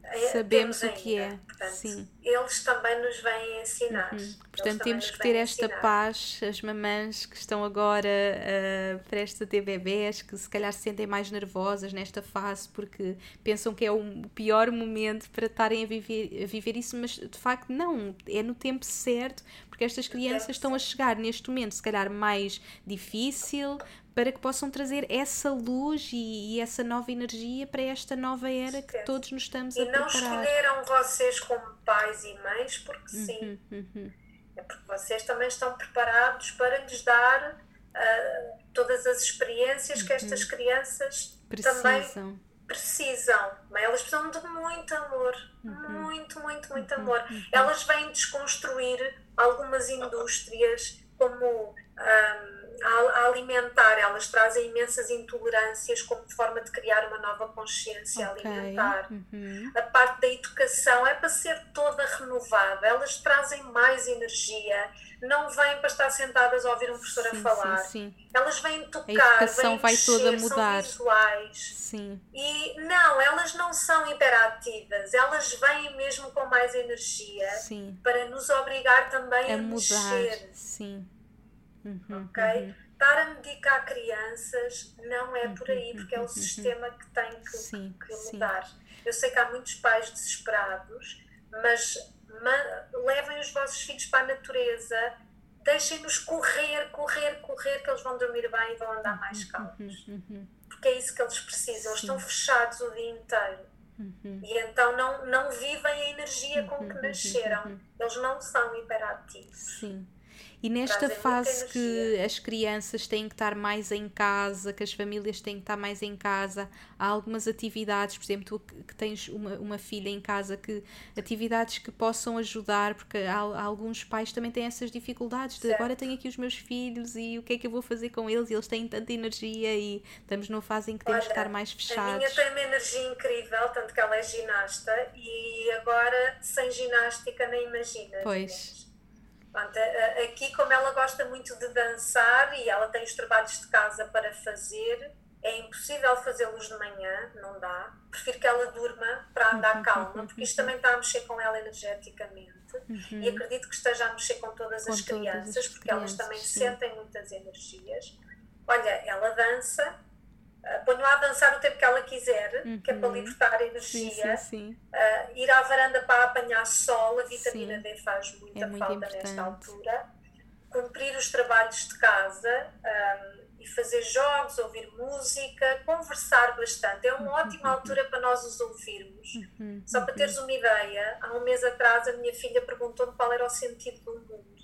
eh, Sabemos o que é. Portanto, sim. Eles também nos vêm ensinar. Uhum. Portanto, temos que ter esta ensinar. paz, as mamãs que estão agora uh, prestes a ter bebés, que se calhar se sentem mais nervosas nesta fase porque pensam que é o pior momento para estarem a viver, a viver isso, mas de facto não, é no tempo certo, porque estas crianças estão a chegar neste momento, se calhar mais difícil, para que possam trazer essa luz e, e essa nova energia para esta nova era que todos nos estamos E a não preparar. escolheram vocês como pais e mães porque sim. Uhum, uhum. É porque vocês também estão preparados para lhes dar ah, todas as experiências que estas crianças também Precisam. precisam. Mas elas precisam de muito amor. Uhum. Muito, muito, muito amor. Elas vêm desconstruir algumas indústrias como ahm, a, a alimentar. Elas trazem imensas intolerâncias como forma de criar uma nova consciência Ok. alimentar. Uhum. A parte da educação é para ser toda renovada. Elas trazem mais energia. Não vêm para estar sentadas a ouvir um professor Sim, a falar. sim, sim. Elas vêm tocar, educação vêm vai mexer, toda são mudar. visuais. Sim. E não, elas não são hiperativas, elas vêm mesmo com mais energia para nos obrigar também a, A mudar. mexer, Sim. Uhum, ok? uhum. Estar a medicar crianças não é por aí, porque é o sistema que tem que, Sim, que sim. mudar. Eu sei que há muitos pais desesperados, mas levem os vossos filhos para a natureza, deixem-nos correr, correr, correr, que eles vão dormir bem e vão andar mais calmos. Porque é isso que eles precisam, eles estão fechados o dia inteiro. E então não, não vivem a energia com que nasceram. Eles não são hiperativos. Sim. E nesta fase que as crianças têm que estar mais em casa, que as famílias têm que estar mais em casa, há algumas atividades, por exemplo, tu que tens uma, uma filha em casa, que atividades que possam ajudar, porque há, há alguns pais também têm essas dificuldades de certo. agora tenho aqui os meus filhos e o que é que eu vou fazer com eles? E eles têm tanta energia e estamos numa fase em que temos Olha, que estar mais fechados. A minha tem uma energia incrível, tanto que ela é ginasta e agora sem ginástica nem imagina. Pois. Pronto, aqui, como ela gosta muito de dançar e ela tem os trabalhos de casa para fazer, é impossível fazê-los de manhã, não dá. Prefiro que ela durma para andar calma, porque isto também está a mexer com ela energeticamente. Uhum. E acredito que esteja a mexer com todas com as todas crianças, as porque crianças, elas também sim. sentem muitas energias. Olha, ela dança, Uh, ponho-a a dançar o tempo que ela quiser, uhum. que é para uhum. libertar energia. Sim, sim, sim. Uh, ir à varanda para apanhar sol, a vitamina D faz muita é falta importante. nesta altura. Cumprir os trabalhos de casa um, e fazer jogos, ouvir música, conversar bastante. É uma uhum. ótima altura para nós os ouvirmos. Uhum. Só para teres uma ideia, há um mês atrás a minha filha perguntou-me qual era o sentido do mundo.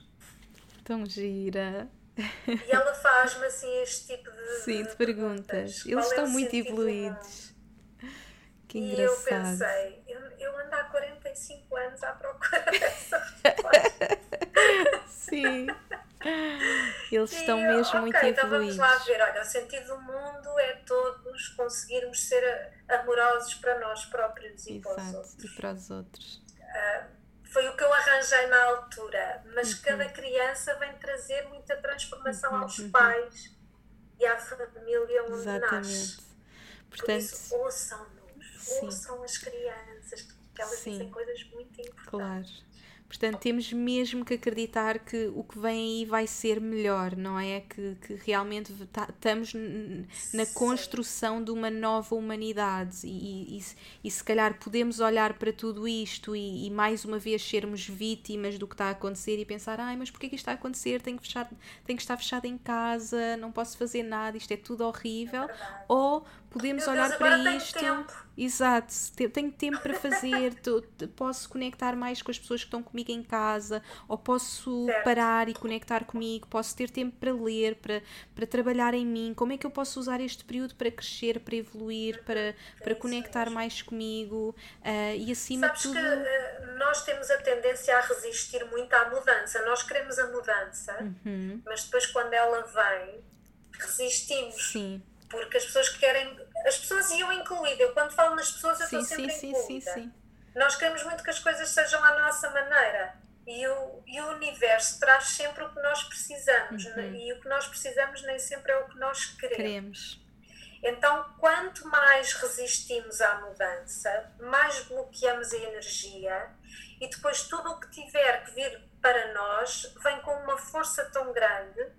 Tão gira. E ela faz-me assim este tipo de, Sim, de perguntas. Eles estão é muito evoluídos. Que e engraçado. eu pensei, eu, eu ando há 45 anos à procura dessa resposta. Sim. Eles e estão mesmo okay, muito evoluídos. Então vamos lá ver. Olha, o sentido do mundo é todos conseguirmos ser amorosos para nós próprios e Exato, para os outros. E para os outros. Uh, foi o que eu arranjei na altura, mas uhum. cada criança vem trazer muita transformação uhum. aos pais e à família onde Exatamente. nasce. Portanto, Por isso, ouçam-nos, ouçam as crianças, que elas sim. dizem coisas muito importantes. Claro. Portanto, temos mesmo que acreditar que o que vem aí vai ser melhor, não é? Que, que realmente tá, estamos na construção de uma nova humanidade e, e, e, se calhar podemos olhar para tudo isto e, e, mais uma vez sermos vítimas do que está a acontecer e pensar: ai, mas porquê que isto está a acontecer? Tenho que, fechar, tenho que estar fechado em casa, não posso fazer nada, isto é tudo horrível. É Ou podemos Meu olhar Deus, para isto. Exato, tenho tempo para fazer, posso conectar mais com as pessoas que estão comigo em casa, ou posso certo. parar e conectar comigo, posso ter tempo para ler, para, para trabalhar em mim. Como é que eu posso usar este período para crescer, para evoluir, para, para conectar mais comigo uh, e acima Sabes de tudo. Que, uh, nós temos a tendência a resistir muito à mudança, nós queremos a mudança, uhum. mas depois quando ela vem, resistimos. Sim porque as pessoas querem. As pessoas e eu incluída, eu quando falo nas pessoas eu estou sempre sim, incluída. Sim, sim, Nós queremos muito que as coisas sejam à nossa maneira e o, e o universo traz sempre o que nós precisamos uhum. e o que nós precisamos nem sempre é o que nós queremos. queremos. Então, quanto mais resistimos à mudança, mais bloqueamos a energia e depois tudo o que tiver que vir para nós vem com uma força tão grande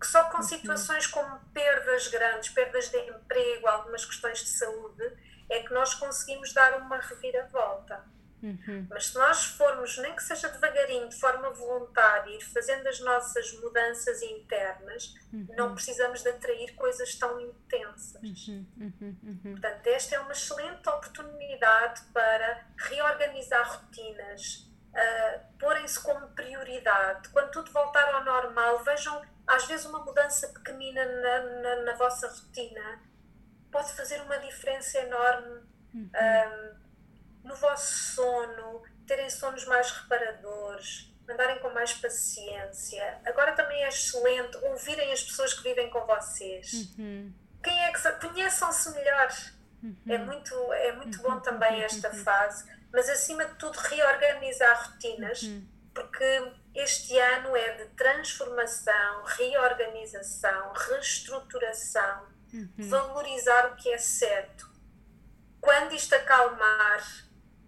que só com uhum. situações como perdas grandes, perdas de emprego, algumas questões de saúde, é que nós conseguimos dar uma reviravolta. Uhum. Mas se nós formos, nem que seja devagarinho, de forma voluntária, ir fazendo as nossas mudanças internas, uhum. não precisamos de atrair coisas tão intensas. Uhum. uhum, uhum. Portanto, esta é uma excelente oportunidade para reorganizar rotinas, uh, porem-se como prioridade. Quando tudo voltar ao normal, vejam às vezes uma mudança pequenina na, na, na vossa rotina pode fazer uma diferença enorme uhum. um, no vosso sono, terem sonos mais reparadores, andarem com mais paciência. Agora também é excelente ouvirem as pessoas que vivem com vocês. Uhum. Quem é que conheçam-se melhor? Uhum. É muito, é muito bom também esta uhum. fase, mas acima de tudo reorganizar rotinas, uhum. porque este ano é de transformação, reorganização, reestruturação, uhum. valorizar o que é certo. Quando isto acalmar,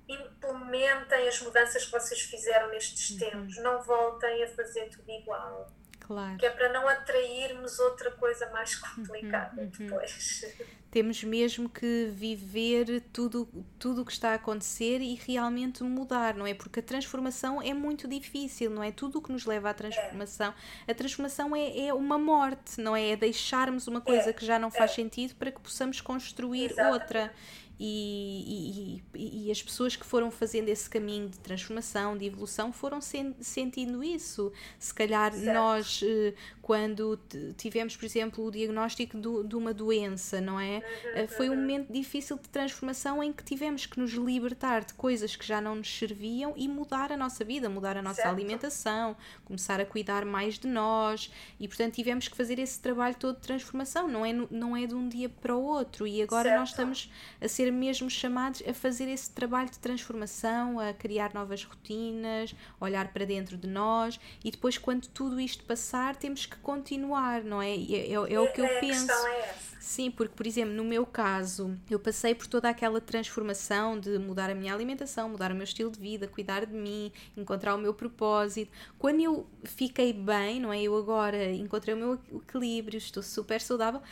implementem as mudanças que vocês fizeram nestes uhum. tempos, não voltem a fazer tudo igual. Claro. Que é para não atrairmos outra coisa mais complicada uhum, uhum. depois. Temos mesmo que viver tudo tudo o que está a acontecer e realmente mudar, não é? Porque a transformação é muito difícil, não é? Tudo o que nos leva à transformação. A transformação é, é uma morte, não é? É deixarmos uma coisa que já não faz sentido para que possamos construir Exatamente. outra. E, e, e, as pessoas que foram fazendo esse caminho de transformação, de evolução, foram sen sentindo isso. Se calhar certo. nós, eh, quando tivemos, por exemplo, o diagnóstico do, de uma doença, não é? Eh, Foi um momento difícil de transformação em que tivemos que nos libertar de coisas que já não nos serviam e mudar a nossa vida, mudar a nossa certo. alimentação, começar a cuidar mais de nós e, portanto, tivemos que fazer esse trabalho todo de transformação. Não é, não é de um dia para o outro e agora certo. nós estamos a ser mesmo chamados a fazer esse trabalho de transformação, a criar novas rotinas, olhar para dentro de nós e depois, quando tudo isto passar, temos que continuar, não é? É, é, é o que eu penso. É Sim, porque, por exemplo, no meu caso, eu passei por toda aquela transformação de mudar a minha alimentação, mudar o meu estilo de vida, cuidar de mim, encontrar o meu propósito. Quando eu fiquei bem, não é? Eu agora encontrei o meu equilíbrio, estou super saudável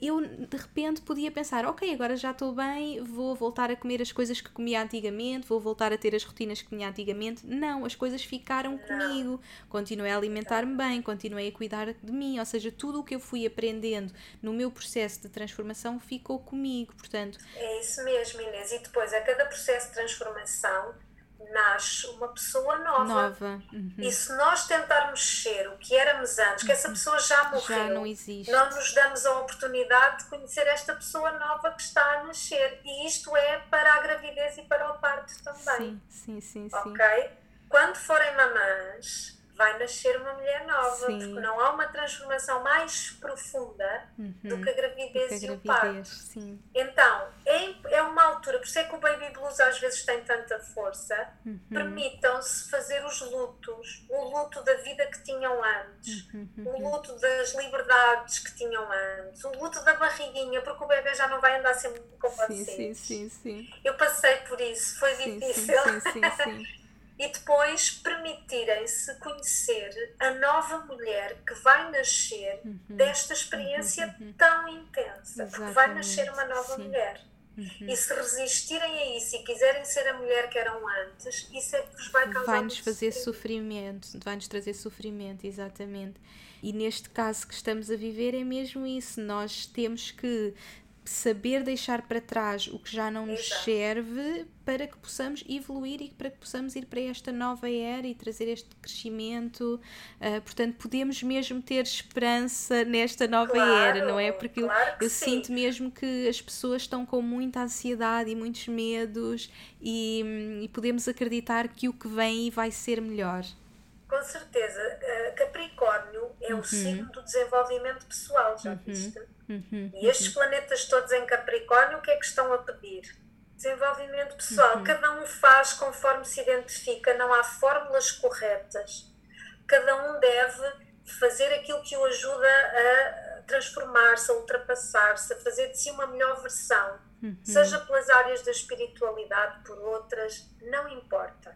eu de repente podia pensar, ok, agora já estou bem, vou voltar a comer as coisas que comia antigamente, vou voltar a ter as rotinas que tinha antigamente. Não, as coisas ficaram comigo. Continuei a alimentar-me bem, continuei a cuidar de mim, ou seja, tudo o que eu fui aprendendo no meu processo de transformação ficou comigo, portanto... É isso mesmo, Inês. E depois, a cada processo de transformação, nasce uma pessoa nova. nova. Uhum. E se nós tentarmos ser o que éramos antes, que essa uhum. pessoa já morreu, já não, existe. não nos damos a oportunidade de conhecer esta pessoa nova que está a nascer. E isto é para a gravidez e para o parto também. Sim, sim, sim. sim. Ok? Quando forem mamãs, vai nascer uma mulher nova, Sim. porque não há uma transformação mais profunda uhum. do que a gravidez, que a gravidez e o parto. Sim. Então, é, é uma altura, por isso é que o Baby Blues às vezes tem tanta força, uhum. permitam-se fazer os lutos, o luto da vida que tinham antes, uhum. o luto das liberdades que tinham antes, o luto da barriguinha, porque o bebê já não vai andar sempre com vocês. Sim, sim, sim, Eu passei por isso, foi difícil. sim, sim. sim, sim. e depois permitirem-se conhecer a nova mulher que vai nascer uhum. desta experiência uhum. uhum. tão intensa, Exatamente. porque vai nascer uma nova Sim. mulher. Uhum. E se resistirem a isso e quiserem ser a mulher que eram antes, isso é que vos vai causar Vai-nos fazer sofrimento, sofrimento vai-nos trazer sofrimento, exatamente. E neste caso que estamos a viver é mesmo isso. Nós temos que saber deixar para trás o que já não nos Exato. serve para que possamos evoluir e para que possamos ir para esta nova era e trazer este crescimento. Uh, portanto, podemos mesmo ter esperança nesta nova claro, era, não é? Porque claro eu, eu sinto mesmo que as pessoas estão com muita ansiedade e muitos medos e, e podemos acreditar que o que vem vai ser melhor. Com certeza. Uh, Capricórnio é uhum. o signo do desenvolvimento pessoal, já uhum. viste? Uhum. E estes planetas todos em Capricórnio, o que é que estão a pedir? Desenvolvimento pessoal. Uhum. Cada um faz conforme se identifica, não há fórmulas corretas. Cada um deve fazer aquilo que o ajuda a transformar-se, a ultrapassar-se, a fazer de si uma melhor versão Uhum. Seja pelas áreas da espiritualidade, por outras, não importa.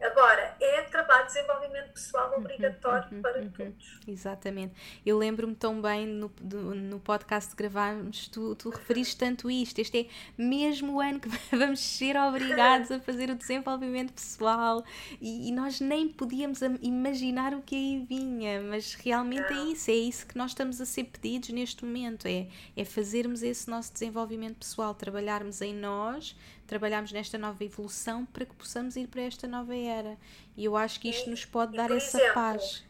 Agora, é trabalho de desenvolvimento pessoal uhum, obrigatório uhum. para uhum. todos. Exatamente. Eu lembro-me tão bem no, do, no podcast que gravámos, tu, tu referiste tanto isto. Este é mesmo o ano que vamos ser obrigados a fazer o desenvolvimento pessoal e, e nós nem podíamos imaginar o que aí vinha, mas realmente é não. é isso, é isso que nós estamos a ser pedidos neste momento, é, é fazermos esse nosso desenvolvimento pessoal, trabalharmos em nós, trabalharmos nesta nova evolução para que possamos ir para esta nova era. E eu acho que isto e, nos pode dar essa exemplo, paz.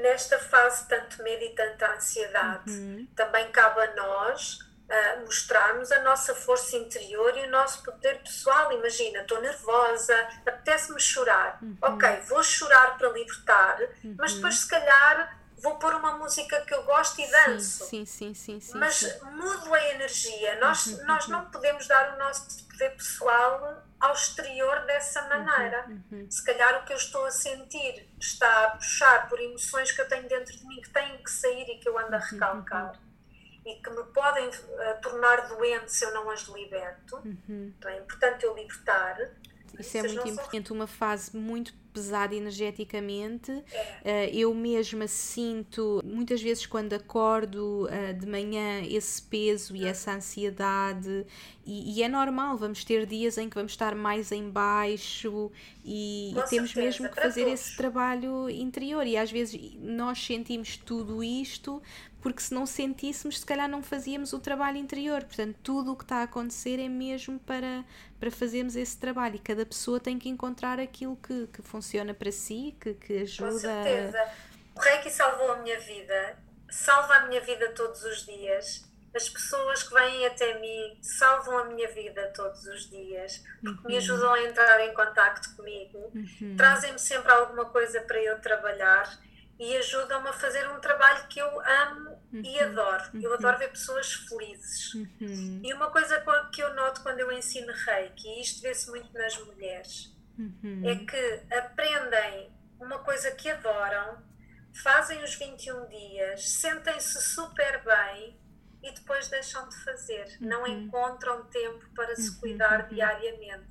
Nesta fase tanto medo e tanta ansiedade, uhum. também cabe a nós uh, mostrarmos a nossa força interior e o nosso poder pessoal. Imagina, estou nervosa, apetece-me chorar. Uhum. Ok, vou chorar para libertar, uhum. mas depois, se calhar, vou pôr uma música que eu gosto e danço. Sim, sim, sim. sim mas sim. mudo a energia. Nós, uhum, nós uhum. não podemos dar o nosso poder pessoal ao exterior dessa uhum, maneira. Uhum, Se calhar o que eu estou a sentir está a puxar por emoções que eu tenho dentro de mim que têm que sair e que eu ando a uhum, recalcar. Uhum. E que me podem uh, tornar doente se eu não as liberto. Então é importante eu libertar. Isso é muito importante. Uma fase muito pesado energeticamente. Uh, eu mesma sinto, muitas vezes, quando acordo uh, de manhã, esse peso e essa ansiedade. E, e, é normal, vamos ter dias em que vamos estar mais em baixo e, e temos certeza, mesmo que fazer todos. esse trabalho interior. E às vezes nós sentimos tudo isto, porque se não sentíssemos, se calhar não fazíamos o trabalho interior. Portanto, tudo o que está a acontecer é mesmo para, para fazermos esse trabalho e cada pessoa tem que encontrar aquilo que, que funciona para si, que, que ajuda. Com certeza. O Reiki salvou a minha vida, salva a minha vida todos os dias. As pessoas que vêm até mim salvam a minha vida todos os dias, porque uhum. me ajudam a entrar em contato comigo, uhum. trazem-me sempre alguma coisa para eu trabalhar e ajudam-me a fazer um trabalho que eu amo. E adoro. Eu adoro uhum. ver pessoas felizes. Uhum. E uma coisa que eu noto quando eu ensino reiki, e isto vê-se muito nas mulheres, uhum. é que aprendem uma coisa que adoram, fazem os 21 dias, sentem-se super bem e depois deixam de fazer. Não uhum. encontram tempo para se uhum. cuidar diariamente.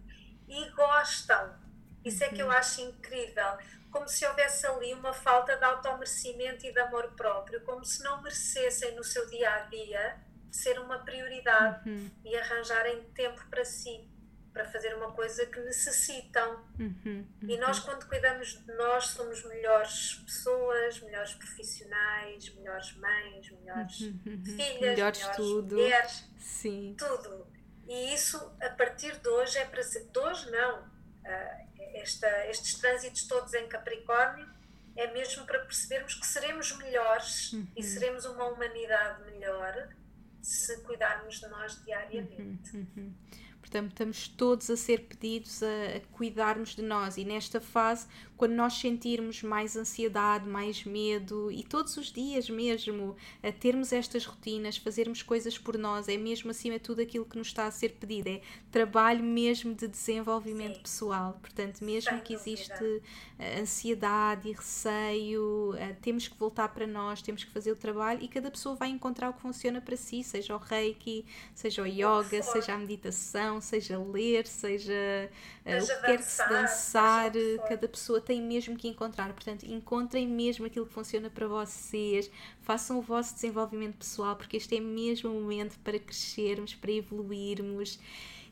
E gostam. Isso é que eu acho incrível como se houvesse ali uma falta de automerecimento e de amor próprio, como se não merecessem no seu dia a dia ser uma prioridade uhum. e arranjarem tempo para si, para fazer uma coisa que necessitam. Uhum. Uhum. E nós, quando cuidamos de nós, somos melhores pessoas, melhores profissionais, melhores mães, melhores uhum, uhum. filhas, melhores, melhores tudo. mulheres, Sim. tudo. E isso, a partir de hoje, é para ser. De hoje, não. Uh, esta, estes trânsitos todos em Capricórnio é mesmo para percebermos que seremos melhores uhum. e seremos uma humanidade melhor se cuidarmos de nós diariamente. Uhum. Uhum. Portanto, estamos todos a ser pedidos a, a, cuidarmos de nós e nesta fase, quando nós sentirmos mais ansiedade, mais medo e todos os dias mesmo a termos estas rotinas, fazermos coisas por nós, é mesmo acima de tudo aquilo que nos está a ser pedido, é trabalho mesmo de desenvolvimento Sim. pessoal. Portanto, mesmo Sem que existe eh, ansiedade e receio, eh, temos que voltar para nós, temos que fazer o trabalho e cada pessoa vai encontrar o que funciona para si, seja o reiki, seja o yoga, seja a meditação seja ler, seja uh, o que quer que se dançar, cada pessoa tem mesmo que encontrar. Portanto, encontrem mesmo aquilo que funciona para vocês, façam o vosso desenvolvimento pessoal, porque este é mesmo o momento para crescermos, para evoluirmos.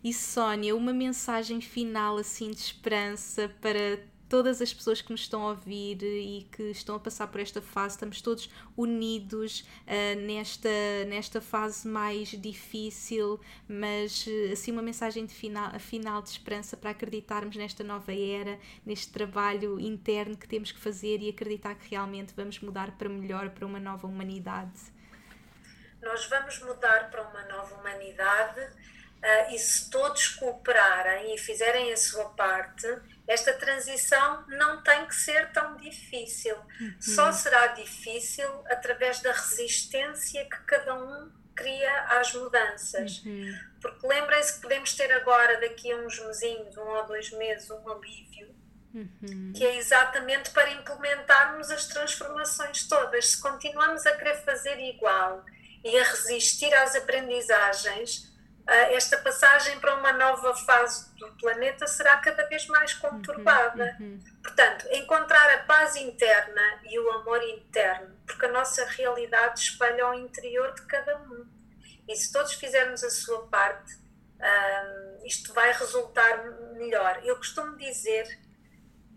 E Sónia, uma mensagem final assim de esperança para todas as pessoas que nos estão a ouvir e que estão a passar por esta fase, estamos todos unidos uh, nesta, nesta fase mais difícil, mas uh, assim uma mensagem de final, final de esperança para acreditarmos nesta nova era, neste trabalho interno que temos que fazer e acreditar que realmente vamos mudar para melhor, para uma nova humanidade. Nós vamos mudar para uma nova humanidade uh, e se todos cooperarem e fizerem a sua parte, esta transição não tem que ser tão difícil. Uhum. Só será difícil através da resistência que cada um cria às mudanças. Uhum. Porque lembrem-se que podemos ter agora, daqui a uns mesinhos, um ou dois meses, um alívio, uhum. que é exatamente para implementarmos as transformações todas. Se continuamos a querer fazer igual e a resistir às aprendizagens, esta passagem para uma nova fase do planeta será cada vez mais conturbada. Uhum, uhum. Portanto, encontrar a paz interna e o amor interno, porque a nossa realidade espelha o interior de cada um. E se todos fizermos a sua parte, um, isto vai resultar melhor. Eu costumo dizer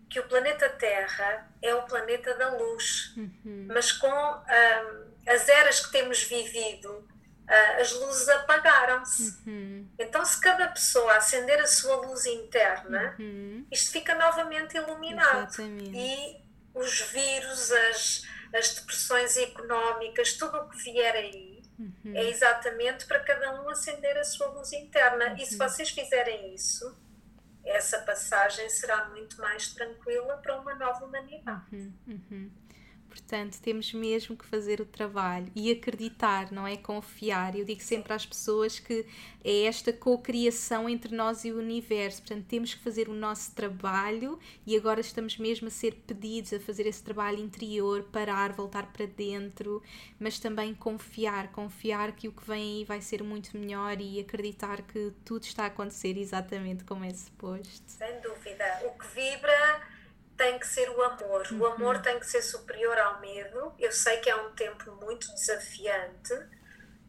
que o planeta Terra é o planeta da luz, uhum. mas com um, as eras que temos vivido uh, as luzes apagaram-se. Uhum. Então, se cada pessoa acender a sua luz interna, uhum. isto fica novamente iluminado. Exatamente. E os vírus, as, as depressões económicas, tudo o que vier aí, uhum. é exatamente para cada um acender a sua luz interna. E se uhum. vocês fizerem isso, essa passagem será muito mais tranquila para uma nova humanidade. Uhum. uhum. Portanto, temos mesmo que fazer o trabalho e acreditar, não é? Confiar. Eu digo sempre às pessoas que é esta co-criação entre nós e o universo. Portanto, temos que fazer o nosso trabalho e agora estamos mesmo a ser pedidos a fazer esse trabalho interior, parar, voltar para dentro, mas também confiar, confiar que o que vem aí vai ser muito melhor e acreditar que tudo está a acontecer exatamente como é suposto. Sem dúvida. O que vibra tem que ser o amor. O amor uhum. tem que ser superior ao medo. Eu sei que é um tempo muito desafiante,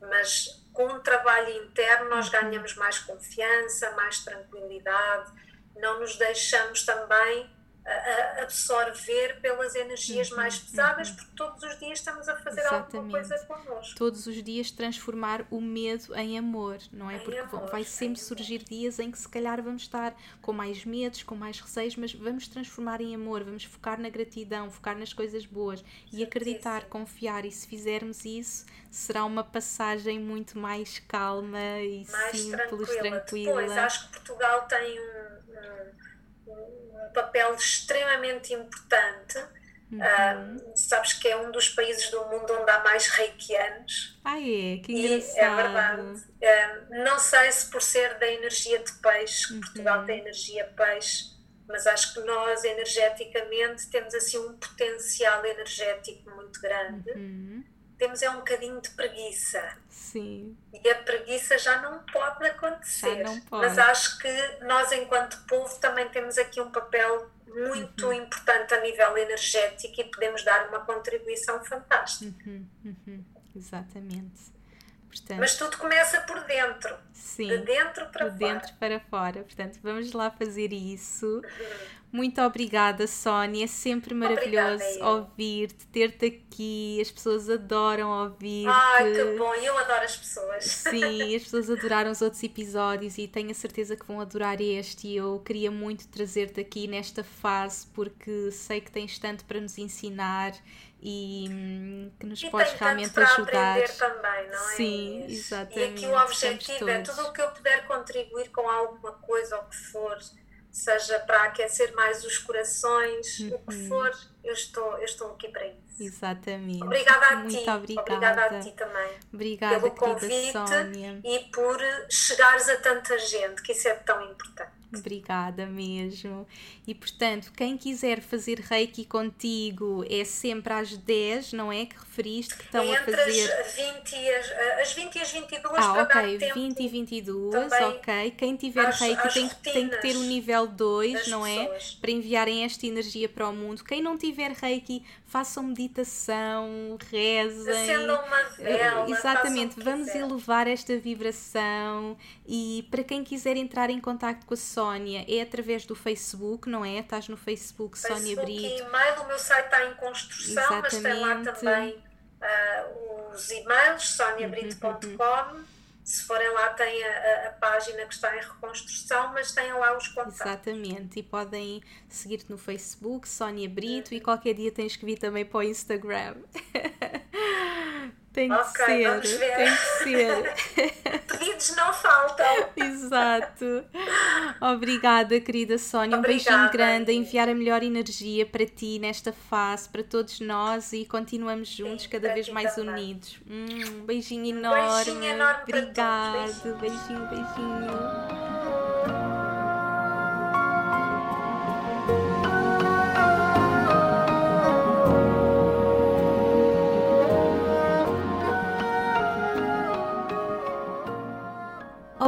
mas com um trabalho interno nós uhum. ganhamos mais confiança, mais tranquilidade, não nos deixamos também a absorver pelas energias uhum, mais pesadas, uhum. porque todos os dias estamos a fazer Exatamente. alguma coisa connosco. Todos os dias transformar o medo em amor, não é? Em porque amor, vai sempre surgir dias em que se calhar vamos estar com mais medos, com mais receios, mas vamos transformar em amor, vamos focar na gratidão, focar nas coisas boas e acreditar, confiar. E se fizermos isso, será uma passagem muito mais calma e mais simples, tranquila. tranquila. Depois, acho que Portugal tem um, um um papel extremamente importante. Uhum. Uh, sabes que é um dos países do mundo onde há mais reikianos. Ah, é? Que engraçado. E é verdade. Não sei se por ser da energia de peixe, uhum. Portugal tem energia peixe, mas acho que nós energeticamente temos assim um potencial energético muito grande. Uhum temos é um bocadinho de preguiça. Sim. E a preguiça já não pode acontecer. Não pode. Mas acho que nós, enquanto povo, também temos aqui um papel muito uhum. importante a nível energético e podemos dar uma contribuição fantástica. Uhum, uhum. Exatamente. Portanto, Mas tudo começa por dentro. Sim, de dentro para de fora. dentro para fora. Portanto, vamos lá fazer isso. Uhum. Muito obrigada, Sónia. É sempre maravilhoso ouvir-te, ter-te aqui. As pessoas adoram ouvir-te. Ai, que bom! Eu adoro as pessoas. Sim, as pessoas adoraram os outros episódios e tenho a certeza que vão adorar este. E eu queria muito trazer-te aqui nesta fase porque sei que tens tanto para nos ensinar e hum, que nos e podes realmente para ajudar. aprender também, não é? Sim, exatamente. E aqui o objetivo é tudo o que eu puder contribuir com alguma coisa ou que for, seja para aquecer mais os corações, uhum. o que uhum. for, eu estou, eu estou aqui para isso. Exatamente. Obrigada a Muito ti. Obrigada. obrigada a ti também. Obrigada, pelo convite Sónia. e por chegares a tanta gente, que isso é tão importante. Obrigada mesmo. E portanto, quem quiser fazer reiki contigo é sempre às 10, não é? Que referiste que estão Entre a fazer. As 20 e as, as, 20 e as 22 ah, para ok, dar 20 e 22, ok. Quem tiver às, reiki às tem, tem, que ter o nível 2, não é? Para enviarem esta energia para o mundo. Quem não tiver reiki, façam meditação, rezem. Acendam uma vela. Exatamente, vamos elevar esta vibração. E para quem quiser entrar em contato com a Sónia, é através do Facebook, não é? Estás no Facebook, Facebook Sónia Brito. e e-mail, o meu site está em construção, Exatamente. mas tem lá também uh, os e-mails, soniabrito.com. Se forem lá, tem a, a, página que está em reconstrução, mas têm lá os contatos. Exatamente, e podem seguir-te no Facebook, Sónia Brito, uhum. e qualquer dia tens que vir também para o Instagram. Tem que ser. Tem que ser. Pedidos não faltam. Exato. Obrigada, querida Sónia. Um beijinho grande, a enviar a melhor energia para ti nesta fase, para todos nós e continuamos juntos Sim, cada vez mais também. unidos. um beijinho enorme. Beijinho enorme Obrigado. Beijinho, beijinho.